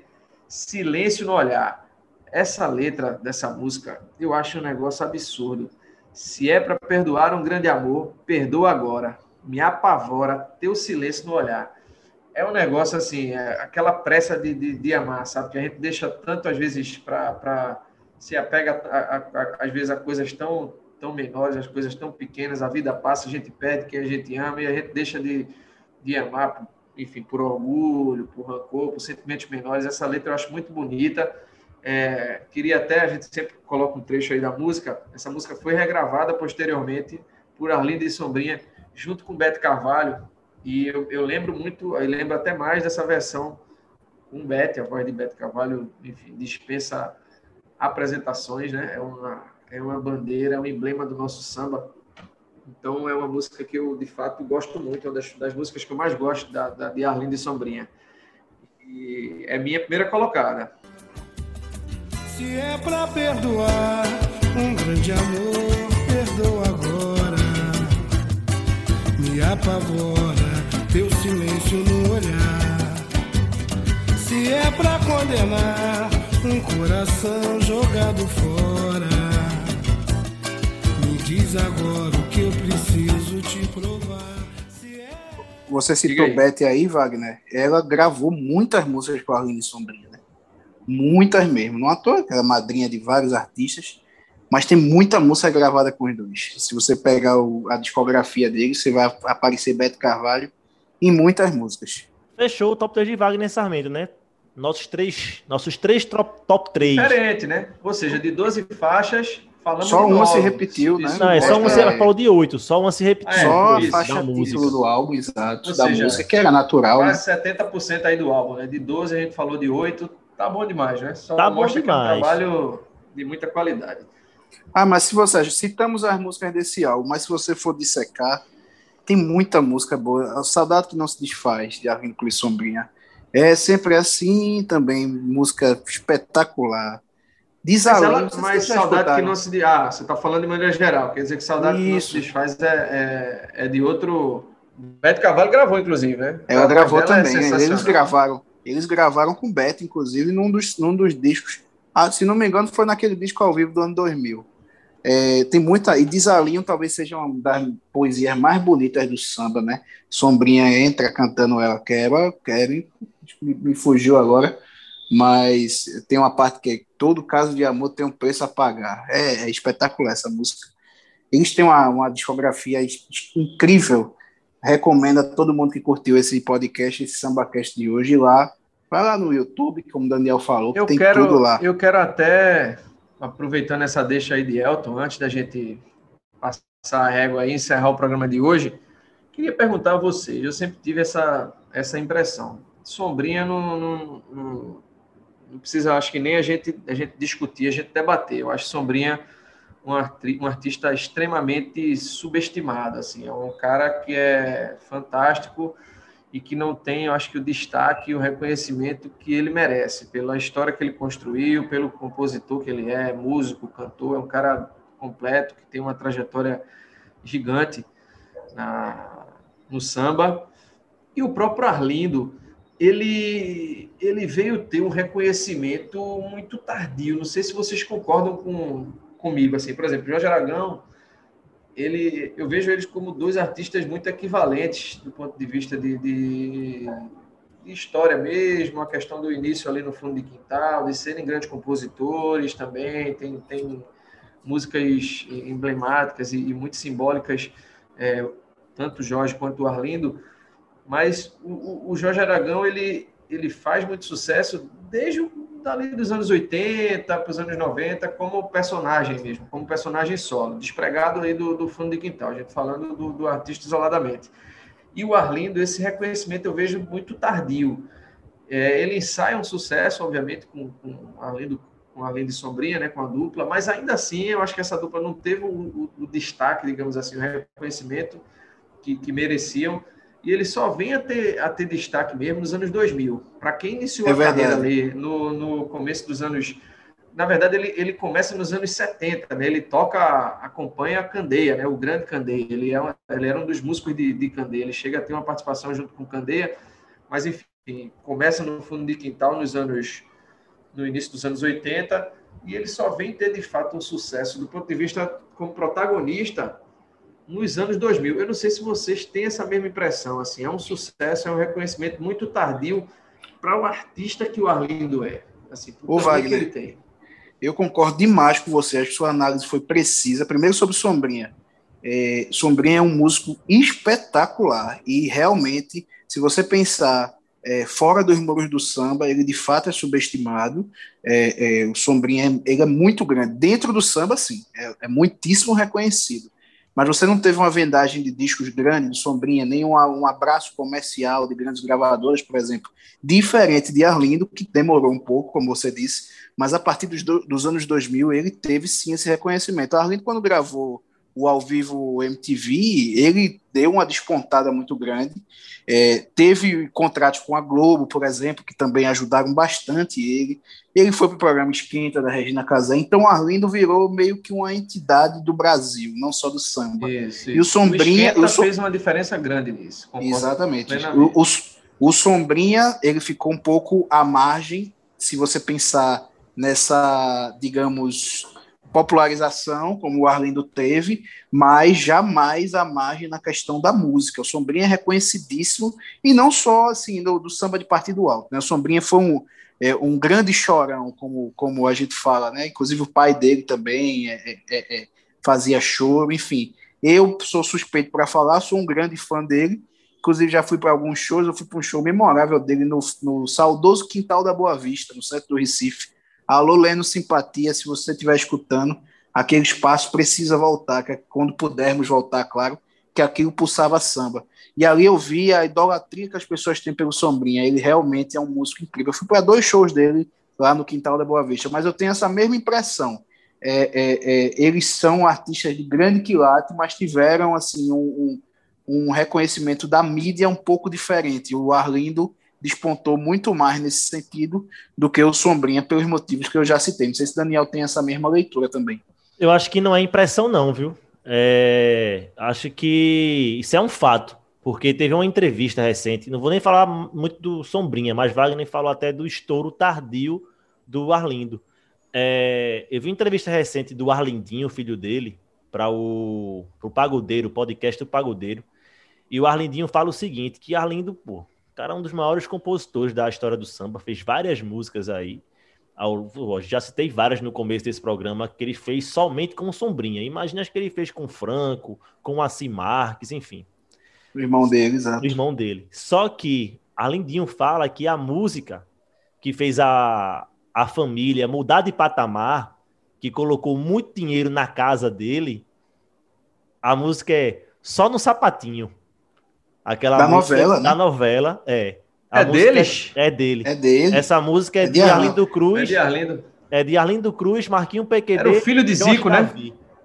Silêncio no olhar. Essa letra dessa música, eu acho um negócio absurdo. Se é para perdoar um grande amor, perdoa agora. Me apavora teu silêncio no olhar. É um negócio assim, é aquela pressa de, de, de amar, sabe? Que a gente deixa tanto, às vezes, para. Se apega, a, a, a, às vezes, a coisas tão, tão menores, as coisas tão pequenas. A vida passa, a gente perde quem a gente ama e a gente deixa de, de amar, enfim, por orgulho, por rancor, por sentimentos menores. Essa letra eu acho muito bonita. É, queria até, a gente sempre coloca um trecho aí da música. Essa música foi regravada posteriormente por Arlindo e Sombrinha, junto com Beto Carvalho. E eu, eu lembro muito, eu lembro até mais dessa versão com Beto, a voz de Beto Carvalho, enfim, dispensa apresentações, né? É uma, é uma bandeira, é um emblema do nosso samba. Então é uma música que eu, de fato, gosto muito, é uma das, das músicas que eu mais gosto da, da, de Arlindo e Sombrinha. E é minha primeira colocada. Se é pra perdoar um grande amor, perdoa agora. Me apavora teu silêncio no olhar. Se é pra condenar um coração jogado fora, Diz agora o que eu preciso te provar. Se é Você citou aí. Beth aí, Wagner. Ela gravou muitas músicas com a Arlindo Sombrinha, né? Muitas mesmo. Não à toa que ela é madrinha de vários artistas, mas tem muita música gravada com os dois. Se você pegar o- a discografia dele, você vai aparecer Beto Carvalho em muitas músicas. Fechou o top 3 de Wagner Sarmento, né? Nossos três, nossos três top, top 3. Diferente, né? Ou seja, de 12 faixas, falamos Só de uma se repetiu, né? Não, é só uma, mostra- você falou de oito, só uma se repetiu. É, Só a isso, faixa da música. título do álbum, exato, Ou da seja, música, que era natural. né? Quase 70% aí do álbum, né? De 12 a gente falou de 8, tá bom demais, né? Só Tá bom mostra que é um demais. trabalho de muita qualidade. Ah, mas se você citamos as músicas desse álbum, mas se você for dissecar, tem muita música boa. A Saudade que não se desfaz, de Arlindo Cruz Sombrinha. É sempre assim também, música espetacular. Diz Mas, ela, mas saudade que não se. Ah, você tá falando de maneira geral. Quer dizer que saudade que não se Isso. desfaz é, é, é de outro. Beto Carvalho gravou, inclusive, né? Ela A voz gravou é também, né? eles gravaram. Eles gravaram com Beto, inclusive, num dos, num dos discos. Ah, se não me engano, foi naquele disco ao vivo do ano 2000. É, tem muita. E Desalinho talvez seja uma das poesias mais bonitas do samba, né? Sombrinha entra cantando ela quero, quero, me, me fugiu agora, mas tem uma parte que é, todo caso de amor tem um preço a pagar. É, é espetacular essa música. Eles têm uma, uma discografia is- incrível. Recomendo a todo mundo que curtiu esse podcast, esse SambaCast de hoje lá. Vai lá no YouTube, como o Daniel falou, que Eu tem quero, tudo lá. eu quero até, aproveitando essa deixa aí de Elton, antes da gente passar a régua aí e encerrar o programa de hoje, queria perguntar a vocês, eu sempre tive essa, essa impressão. Sombrinha não, não, não, não precisa, acho que nem a gente, a gente discutir, a gente debater. Eu acho Sombrinha um, arti- um artista extremamente subestimado, assim, é um cara que é fantástico e que não tem, eu acho que o destaque e o reconhecimento que ele merece, pela história que ele construiu, pelo compositor que ele é, músico, cantor, é um cara completo, que tem uma trajetória gigante na, no samba. E o próprio Arlindo, ele, ele veio ter um reconhecimento muito tardio. Não sei se vocês concordam com, comigo. Assim, por exemplo, Jorge Aragão, ele, eu vejo eles como dois artistas muito equivalentes do ponto de vista de, de, de história mesmo, a questão do início ali no fundo de quintal, de serem grandes compositores também, tem, tem músicas emblemáticas e, e muito simbólicas, é, tanto Jorge quanto Arlindo, mas o, o- Jorge Aragão, ele, ele faz muito sucesso desde dali dos anos 80 para os anos 90 como personagem mesmo, como personagem solo, despregado aí do, do fundo de quintal, a gente falando do, do artista isoladamente. E o Arlindo, esse reconhecimento eu vejo muito tardio. É, ele ensaia um sucesso, obviamente, com, com Arlindo com Arlindo e Sombrinha, né, com a dupla, mas ainda assim eu acho que essa dupla não teve o, o- o destaque, digamos assim, o reconhecimento que, que mereciam. E ele só vem a ter, a ter destaque mesmo nos anos 2000. Para quem iniciou É a carreira ali no, no começo dos anos. Na verdade, ele, ele começa nos anos 70, né? Ele toca, acompanha a Candeia, né? O grande Candeia. Ele, é uma- ele era um dos músicos de, de Candeia. Ele chega a ter uma participação junto com Candeia, mas enfim, começa no fundo de quintal nos anos. no início dos anos 80, e ele só vem ter de fato um sucesso do ponto de vista como protagonista nos anos 2000. Eu não sei se vocês têm essa mesma impressão, assim, é um sucesso, é um reconhecimento muito tardio para o artista que o Arlindo é, assim, tamanho Wagner. que ele tem. Eu concordo demais com você, acho que sua análise foi precisa. Primeiro sobre Sombrinha. É, Sombrinha é um músico espetacular e realmente, se você pensar é, fora dos muros do samba, ele de fato é subestimado. É, é, o Sombrinha ele é muito grande. Dentro do samba, sim, é, é muitíssimo reconhecido. Mas você não teve uma vendagem de discos grande de Sombrinha, nem uma- um abraço comercial de grandes gravadoras, por exemplo, diferente de Arlindo, que demorou um pouco, como você disse, mas a partir dos, do- dos anos 2000 ele teve sim esse reconhecimento. Arlindo, quando gravou o ao vivo MTV, ele deu uma despontada muito grande. É, teve contratos com a Globo, por exemplo, que também ajudaram bastante ele. Ele foi para o programa Esquenta da Regina Casé. Então o Arlindo virou meio que uma entidade do Brasil, não só do samba. Isso, E o Sombrinha- o Som- fez uma diferença grande nisso. Exatamente. O, o, o Sombrinha, ele ficou um pouco à margem, se você pensar nessa, digamos, popularização, como o Arlindo teve, mas jamais à margem na questão da música. O Sombrinha é reconhecidíssimo, e não só assim do, do samba de partido alto. Né? O Sombrinha foi um, é, um grande chorão, como, como a gente fala, né? Inclusive o pai dele também é, é, é, é fazia choro, enfim. Eu sou suspeito para falar, sou um grande fã dele. Inclusive, já fui para alguns shows. Eu fui para um show memorável dele no, no saudoso Quintal da Boa Vista, no centro do Recife. Alô, Leno Simpatia, se você estiver escutando, aquele espaço precisa voltar, que é quando pudermos voltar, claro, que aquilo pulsava samba. E ali eu vi a idolatria que as pessoas têm pelo Sombrinha. Ele realmente é um músico incrível. Eu fui para dois shows dele lá no Quintal da Boa Vista, mas eu tenho essa mesma impressão é, é, é, eles são artistas de grande quilate, mas tiveram assim um, um, um, reconhecimento da mídia um pouco diferente. O Arlindo despontou muito mais nesse sentido do que o Sombrinha, pelos motivos que eu já citei. Não sei se Daniel tem essa mesma leitura também. Eu acho que não é impressão, não, viu? É, acho que isso é um fato, porque teve uma entrevista recente, não vou nem falar muito do Sombrinha, mas Wagner falou até do estouro tardio do Arlindo. É, eu vi uma entrevista recente do Arlindinho, filho dele, para o pro Pagodeiro, o podcast do Pagodeiro. E o Arlindinho fala o seguinte: que Arlindo, pô, cara, é um dos maiores compositores da história do samba, fez várias músicas aí. Já citei várias no começo desse programa que ele fez somente com Sombrinha. Imagina as que ele fez com Franco, com Assi Marques, enfim. O irmão dele, exato. O irmão dele. Só que Arlindinho fala que a música que fez a, a família mudar de patamar, que colocou muito dinheiro na casa dele, a música é Só no Sapatinho. Aquela da novela, da né? novela, é. A é deles? É, é, dele. É dele. Essa música é, é de, de Arlindo Cruz. É de Arlindo. É de Arlindo Cruz, Marquinho PQB. Era o filho de Zico, né?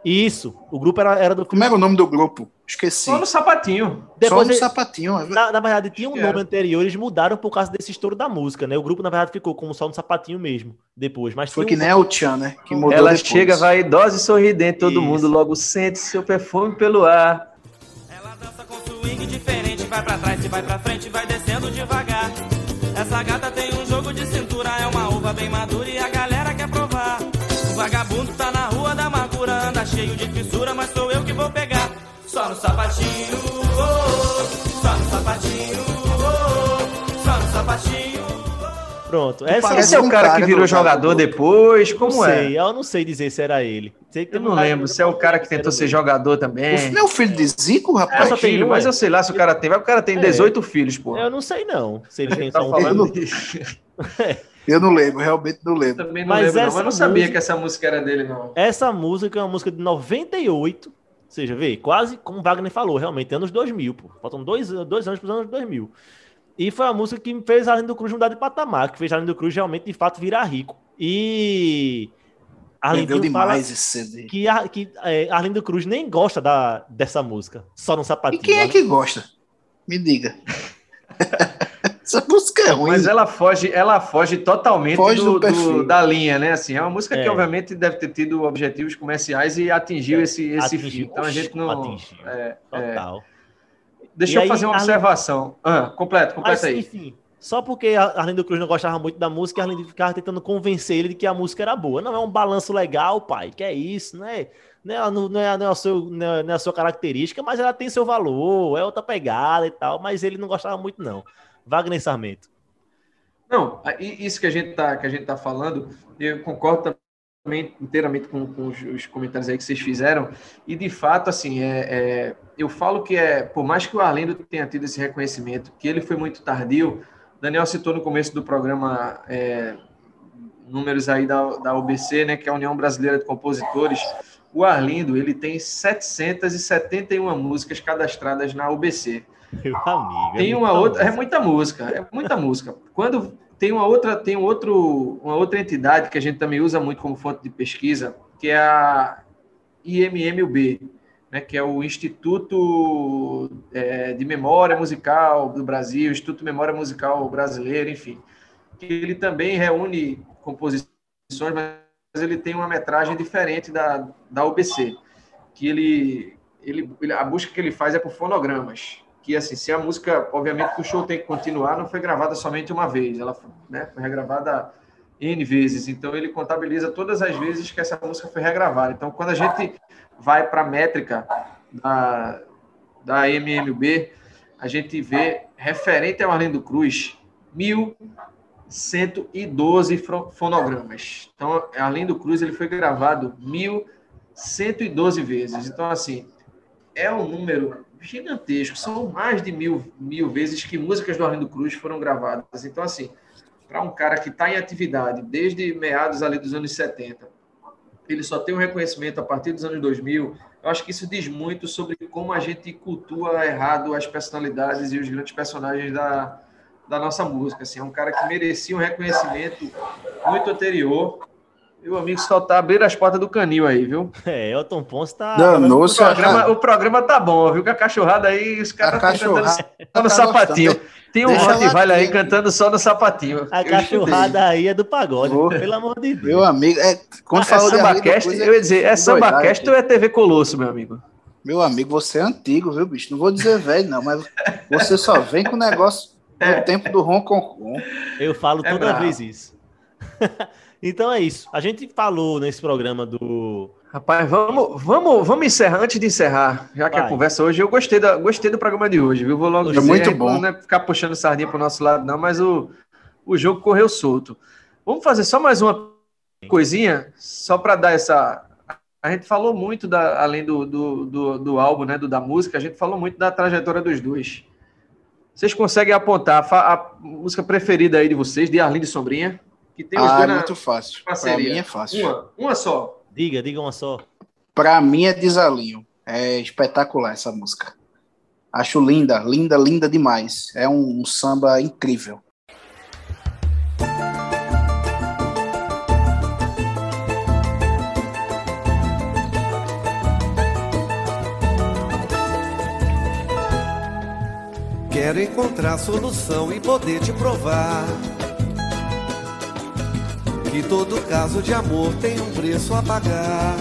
Isso. O grupo era, era do. Como era o nome do grupo? Esqueci. Só no sapatinho. Depois Só no ele, sapatinho. É na, na, verdade, tinha um nome anterior, eles mudaram por causa desse estouro da música, né? O grupo, na verdade, ficou como só no sapatinho mesmo, depois. Mas Foi que um... nem o Tchan, né? Que mudou Ela depois. chega vaidosa e sorridente, todo Isso. mundo logo sente seu perfume pelo ar. Ela dança com swing diferente, vai pra trás e vai pra frente, vai descendo devagar. Essa gata tem um jogo de cintura, é uma uva bem madura e a galera quer provar. O vagabundo tá na rua da amargura, anda cheio de fissura, mas sou eu que vou pegar. Só no sapatinho, oh, só no sapatinho, oh, só no sapatinho. Pronto. Essa Esse é o cara, que virou jogador depois? Como não é? Sei, eu não sei dizer se era ele. eu não lembro se é o cara que tentou ser jogador também. Não é o filho de Zico, rapaz? É, só tem filho, mas eu sei lá se o cara tem. Vai o cara tem 18 é. filhos, pô. Eu não sei não. Se ele tem tá só um falando Eu não lembro, realmente não lembro. Também não mas lembro, não, mas não sabia música, que essa música era dele, não. Essa música é uma música de 98. Ou seja, vê, quase como o Wagner falou, realmente, anos 2000, pô. Faltam dois, dois anos para os anos 2000. E foi a música que fez Arlindo Cruz mudar de patamar, que fez Arlindo Cruz realmente, de fato, virar rico. E Arlindo demais esse CD. Que, que é, Arlindo Cruz nem gosta da, dessa música, só no sapatinho. E quem é que gosta? Me diga. Essa música é ruim. Mas ela foge, ela foge totalmente foge do, do, do, da linha, né? Assim, é uma música é. que obviamente deve ter tido objetivos comerciais e atingiu é. esse, esse atingiu. fim. Então a gente não. Atingiu. É, Total. Deixa e eu aí, fazer uma observação. Ah, completo, completa aí. Enfim, só porque Arlindo Cruz não gostava muito da música, Arlindo ficava tentando convencer ele de que a música era boa. Não é um balanço legal, pai. Que é isso, né? Não é, não, é, não, é a seu, não, é, não é a sua característica, mas ela tem seu valor, é outra pegada e tal. Mas ele não gostava muito, não. Wagner Sarmento. Não, isso que a gente tá, que a gente tá falando, eu concordo também inteiramente com, com os, os, comentários aí que vocês fizeram. E de fato, assim, é, é, eu falo que é, por mais que o Arlindo tenha tido esse reconhecimento, que ele foi muito tardio. Daniel citou no começo do programa é, números aí da, da UBC, né, que é a União Brasileira de Compositores. O Arlindo, ele tem 771 músicas cadastradas na UBC. Meu amigo. É tem uma outra, é muita música, é muita música. Quando tem uma outra, tem outro, uma outra entidade que a gente também usa muito como fonte de pesquisa, que é a IMMUB, né, que é o Instituto é, de Memória Musical do Brasil, Instituto Memória Musical Brasileiro, enfim, que ele também reúne composições, mas ele tem uma metragem diferente da, da UBC, que ele, ele, a busca que ele faz é por fonogramas que assim, se a música, obviamente que o show tem que continuar, não foi gravada somente uma vez, ela né, foi regravada N vezes. Então, ele contabiliza todas as vezes que essa música foi regravada. Então, quando a gente vai para a métrica da, da MMB, a gente vê, referente ao Arlindo Cruz, 1.112 fonogramas. Então, Arlindo Cruz ele foi gravado 1.112 vezes. Então, assim, é um número gigantesco. São mais de mil, mil vezes que músicas do Arlindo Cruz foram gravadas. Então, assim, para um cara que está em atividade desde meados ali dos anos 70, ele só tem um reconhecimento a partir dos anos 2000, eu acho que isso diz muito sobre como a gente cultua errado as personalidades e os grandes personagens da, da nossa música. Assim, é um cara que merecia um reconhecimento muito anterior. Meu amigo só tá abrindo as portas do canil aí, viu? É, Elton Ponce tá. Danou, o, programa, o programa tá bom, viu? Com a cachorrada aí, os caras estão cantando só no sapatinho. Tem um Rottweiler aí cantando só no sapatinho. A cachorrada aí é do pagode, Vou. pelo amor de Deus. Meu amigo, é, quando é falou Arlindo SambaCast, eu ia dizer, é SambaCast ou é TV Colosso, meu amigo? Meu amigo, você é antigo, viu, bicho? Não vou dizer velho, não, mas você só vem com o negócio no tempo do Ron Concon. Eu falo É toda brabo. vez isso. então é isso. A gente falou nesse programa do. Rapaz, vamos, vamos, vamos encerrar antes de encerrar, já que a Vai. conversa hoje, eu gostei, da, gostei do programa de hoje, viu? Vou logo É dizer, muito a bom. Não é ficar puxando sardinha pro nosso lado, não, mas o, o jogo correu solto. Vamos fazer só mais uma coisinha, só para dar essa. A gente falou muito, da, além do, do, do, do álbum, né, do, da música, a gente falou muito da trajetória dos dois. Vocês conseguem apontar a, a música preferida aí de vocês, de Arlindo e Sombrinha? Que tem os Ah, dois é na muito fácil. Pra parceria. mim é fácil. Uma, uma só. Diga, diga uma só. Pra mim é desalinho. É espetacular essa música. Acho linda, linda, linda demais. É um, um samba incrível. Quero encontrar solução e poder te provar que todo caso de amor tem um preço a pagar.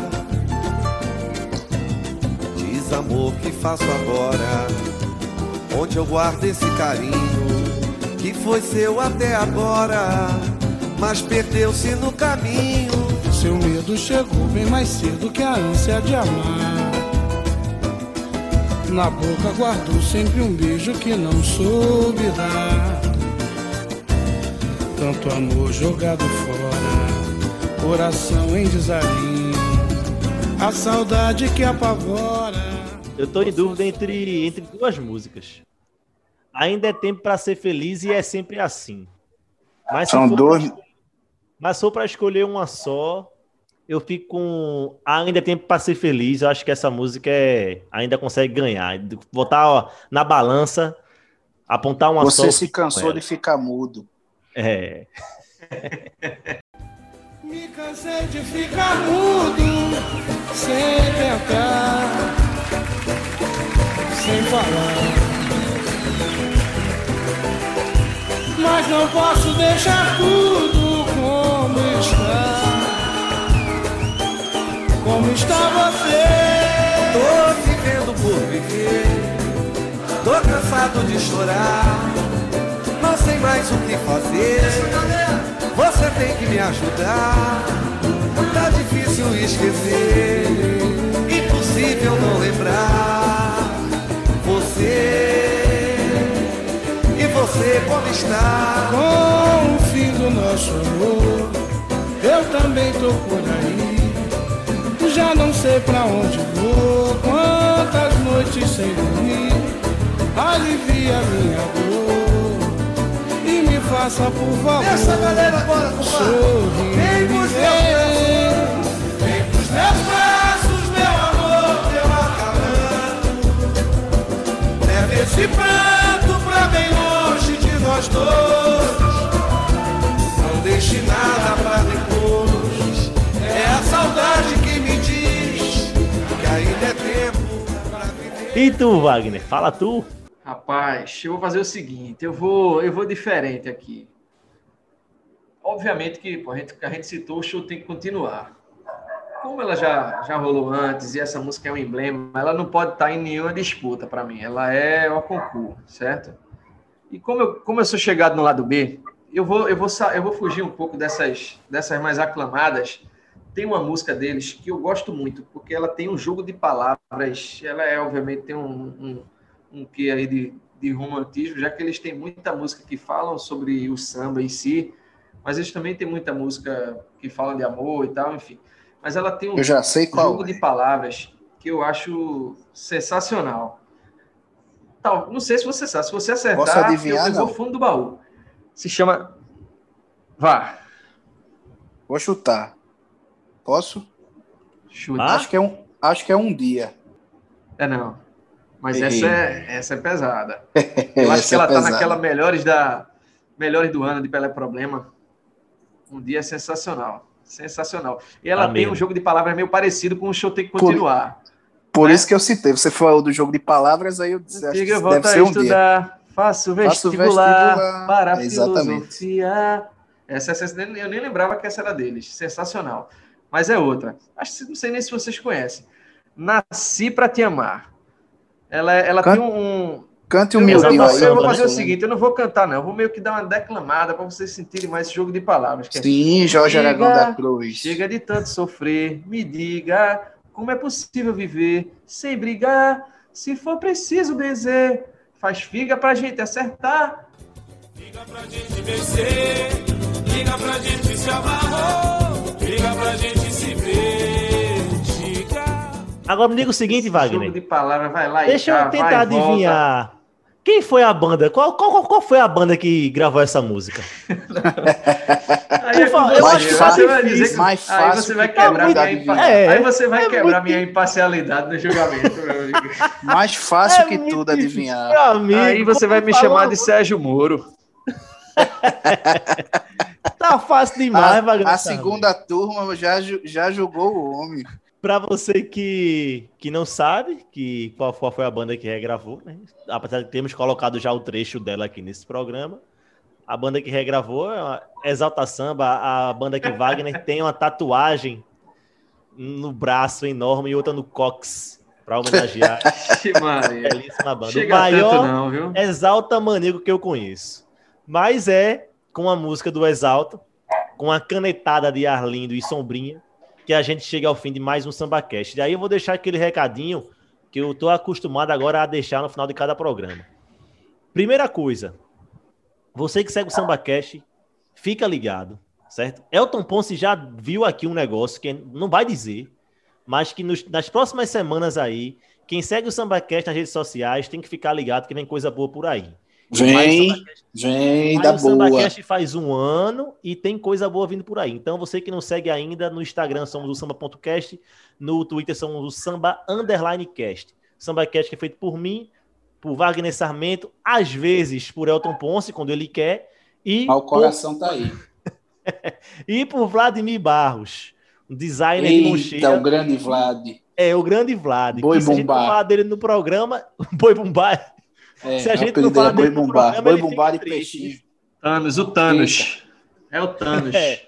Diz amor que faço agora, onde eu guardo esse carinho que foi seu até agora, mas perdeu-se no caminho. Seu medo chegou bem mais cedo que a ânsia de amar. Na boca guardou sempre um beijo que não soube dar. Tanto amor jogado fora, coração em desalinho. A saudade que apavora. Eu tô em dúvida entre, entre duas músicas. Ainda é tempo pra ser feliz e é sempre assim. Mas São for dois- pra- Mas for pra escolher uma só, eu fico com Ainda é tempo pra ser feliz. Eu acho que essa música é... ainda consegue ganhar. Botar ó, na balança, apontar uma só. Você se cansou de ficar mudo. É. Me cansei de ficar mudo, sem tentar, sem falar. Mas não posso deixar tudo como está. Como está você? Tô vivendo por viver, tô cansado de chorar, mais o que fazer. Você tem que me ajudar, tá difícil esquecer, impossível não lembrar. Você e você como está? Com o fim do nosso amor, eu também tô por aí. Já não sei pra onde vou, quantas noites sem dormir. Alivia minha dor faça por favor. Essa galera, bora, compadre. Vem pros meus braços, vem pros meus braços, meu amor, meu acalanto. Leva esse pranto pra bem longe de nós dois. Não deixe nada pra depois. É a saudade que me diz que ainda é tempo pra viver. E tu, Wagner? Fala tu. Rapaz, eu vou fazer o seguinte, eu vou, eu vou diferente aqui. Obviamente que pô, a, gente, a gente citou, o show tem que continuar. Como ela já, já rolou antes e essa música é um emblema, ela não pode estar em nenhuma disputa para mim. Ela é o concurso, certo? E como eu, como eu sou chegado no lado B, eu vou, eu vou, eu vou fugir um pouco dessas, dessas mais aclamadas. Tem uma música deles que eu gosto muito, porque ela tem um jogo de palavras. Ela é, obviamente, tem um, um, um quê aí de, de romantismo, já que eles têm muita música que falam sobre o samba em si, mas eles também têm muita música que falam de amor e tal, enfim. Mas ela tem um Eu já sei qual. jogo de palavras que eu acho sensacional. Tal, não sei se você sabe. Se você acertar, Posso adivinhar, eu, vou fundo do baú. Se chama. Vá, Vou chutar. Posso? Acho que é um, acho que é um dia. É não. Mas essa é, essa é pesada. Eu acho que ela é tá pesada. naquela melhores da melhores do ano de Pelé Problema. Um dia sensacional. Sensacional. E ela Tá tem um jogo de palavras meio parecido com o show tem que Por- continuar. Por né? isso que eu citei. Você falou do jogo de palavras, aí eu disse, acho que deve a ser um dia. estudar. Faço Faço vestibular, vestibular. para a filosofia. Essa, essa, eu nem lembrava que essa era deles. Sensacional. Mas é outra. Acho que não sei nem se vocês conhecem. Nasci para te amar. Ela, ela Can- tem um. Cante um miudinho aí. eu vou fazer o seguinte: eu não vou cantar, não. Eu vou meio que dar uma declamada para vocês sentirem mais esse jogo de palavras. que é, Sim, Jorge Diga, Aragão da Cruz. Chega de tanto sofrer, me diga como é possível viver sem brigar. Se for preciso benzer, faz figa pra gente acertar. Liga pra gente vencer, liga pra gente se amar, oh, liga pra gente se ver. Agora me diga o seguinte, Jogo Wagner. de palavras, vai lá Deixa e cá, eu tentar vai, volta. adivinhar. Quem foi a banda? Qual, qual, qual foi a banda que gravou essa música? Aí é eu você, acho você fácil, vai dizer que- mais aí fácil você vai que quebrar tentar minha impa-. É, aí você vai é quebrar muito- minha imparcialidade no julgamento, meu amigo. Mais fácil É que muito tudo adivinhar. Amigo, Aí você vai me chamar de Sérgio Moro. Tá fácil demais, Wagner. A, a Sá. segunda turma já, já julgou o homem. Pra você que, que não sabe que qual, qual foi a banda que regravou, né? apesar de termos colocado já o trecho dela aqui nesse programa, a banda que regravou é a Exalta Samba, a banda que Wagner tem uma tatuagem no braço enorme e outra no cox para homenagear belíssima banda. Chega o maior tanto não, viu? Exalta Manego que eu conheço. Mas é com a música do Exalta, com a canetada de Arlindo e Sombrinha, que a gente chega ao fim de mais um SambaCast. E aí eu vou deixar aquele recadinho que eu tô acostumado agora a deixar no final de cada programa. Primeira coisa, você que segue o SambaCast, fica ligado, certo? Elton Ponce já viu aqui um negócio que não vai dizer, mas que nos- nas próximas semanas aí, quem segue o SambaCast nas redes sociais tem que ficar ligado que vem coisa boa por aí. Vem, vem da o SambaCast boa. faz um ano e tem coisa boa vindo por aí. Então, você que não segue ainda, no Instagram somos o samba.cast, no Twitter somos o samba underline cast. SambaCast que é feito por mim, por Wagner Sarmento, às vezes por Elton Ponce, quando ele quer, e, Mas o por, coração tá aí. e por Vladimir Barros, um designer de Eita, cheia. o grande Vlad. É, o grande Vlad. Boi que se a gente falar dele no programa, Boi Bumbá, É, Se a o gente não falar dele é no programa, Boi de triste. peixinho. Thanos, o Thanos. É o Thanos. É.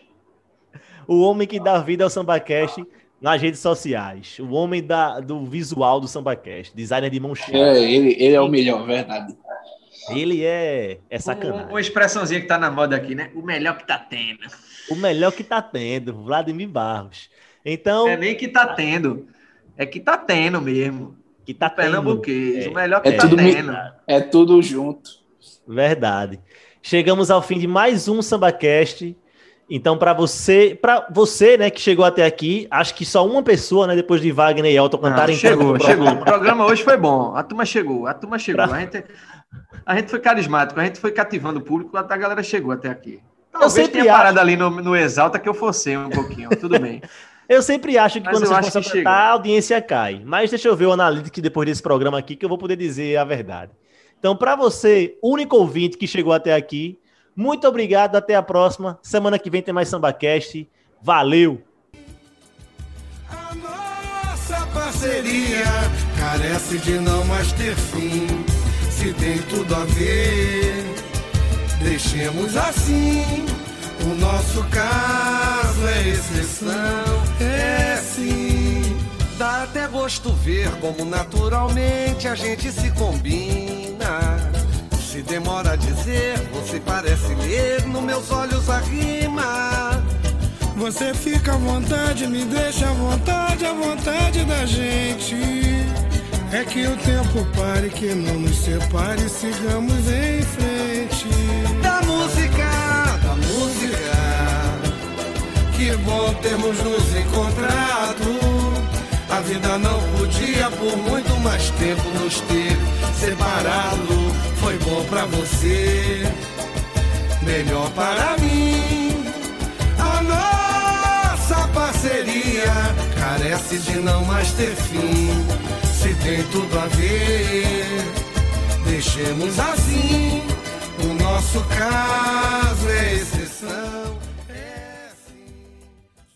o homem que dá vida ao SambaCast nas redes sociais. O homem da, do visual do SambaCast. Designer de mão cheia. É, ele, ele é o melhor, verdade. Ele é, é Um- sacanagem. Uma expressãozinha que tá na moda aqui, né? O melhor que tá tendo. O melhor que tá tendo, Vladimir Barros. Então, É nem que tá tendo. É que tá tendo mesmo. Que tá. Pernambuquês. É. O melhor que É tá tudo tendo. É tudo junto. Verdade. Chegamos ao fim de mais um SambaCast. Então, para você, para você, né, que chegou até aqui, acho que só uma pessoa, né, depois de Wagner e Elton Não, cantarem chegou, tanto no chegou. O programa. hoje foi bom. A turma chegou. A turma chegou. Pra- A, gente, a gente foi carismático. A gente foi cativando o público. A galera chegou até aqui. Talvez sempre tenha acho- parado ali no, no Exalta que eu forcei um pouquinho. Tudo bem. Eu sempre acho que Mas quando vocês acho começam a cantar, a audiência cai. Mas deixa eu ver o Analytics depois desse programa aqui, que eu vou poder dizer a verdade. Então, para você, único ouvinte que chegou até aqui, muito obrigado, até a próxima. Semana que vem tem mais SambaCast. Valeu! A nossa parceria carece de não mais ter fim. Se tem tudo a ver, deixemos assim. O nosso caso é exceção, é sim. Dá até gosto ver como naturalmente a gente se combina. se demora a dizer, você parece ler nos meus olhos a rima. Você fica à vontade, me deixa à vontade, à vontade da gente. É que o tempo pare, que não nos separe, sigamos em frente. Que bom termos nos encontrado. A vida não podia por muito mais tempo nos ter separado. Foi bom pra você, melhor para mim. A nossa parceria carece de não mais ter fim. Se tem tudo a ver, deixemos assim. O nosso caso é exceção.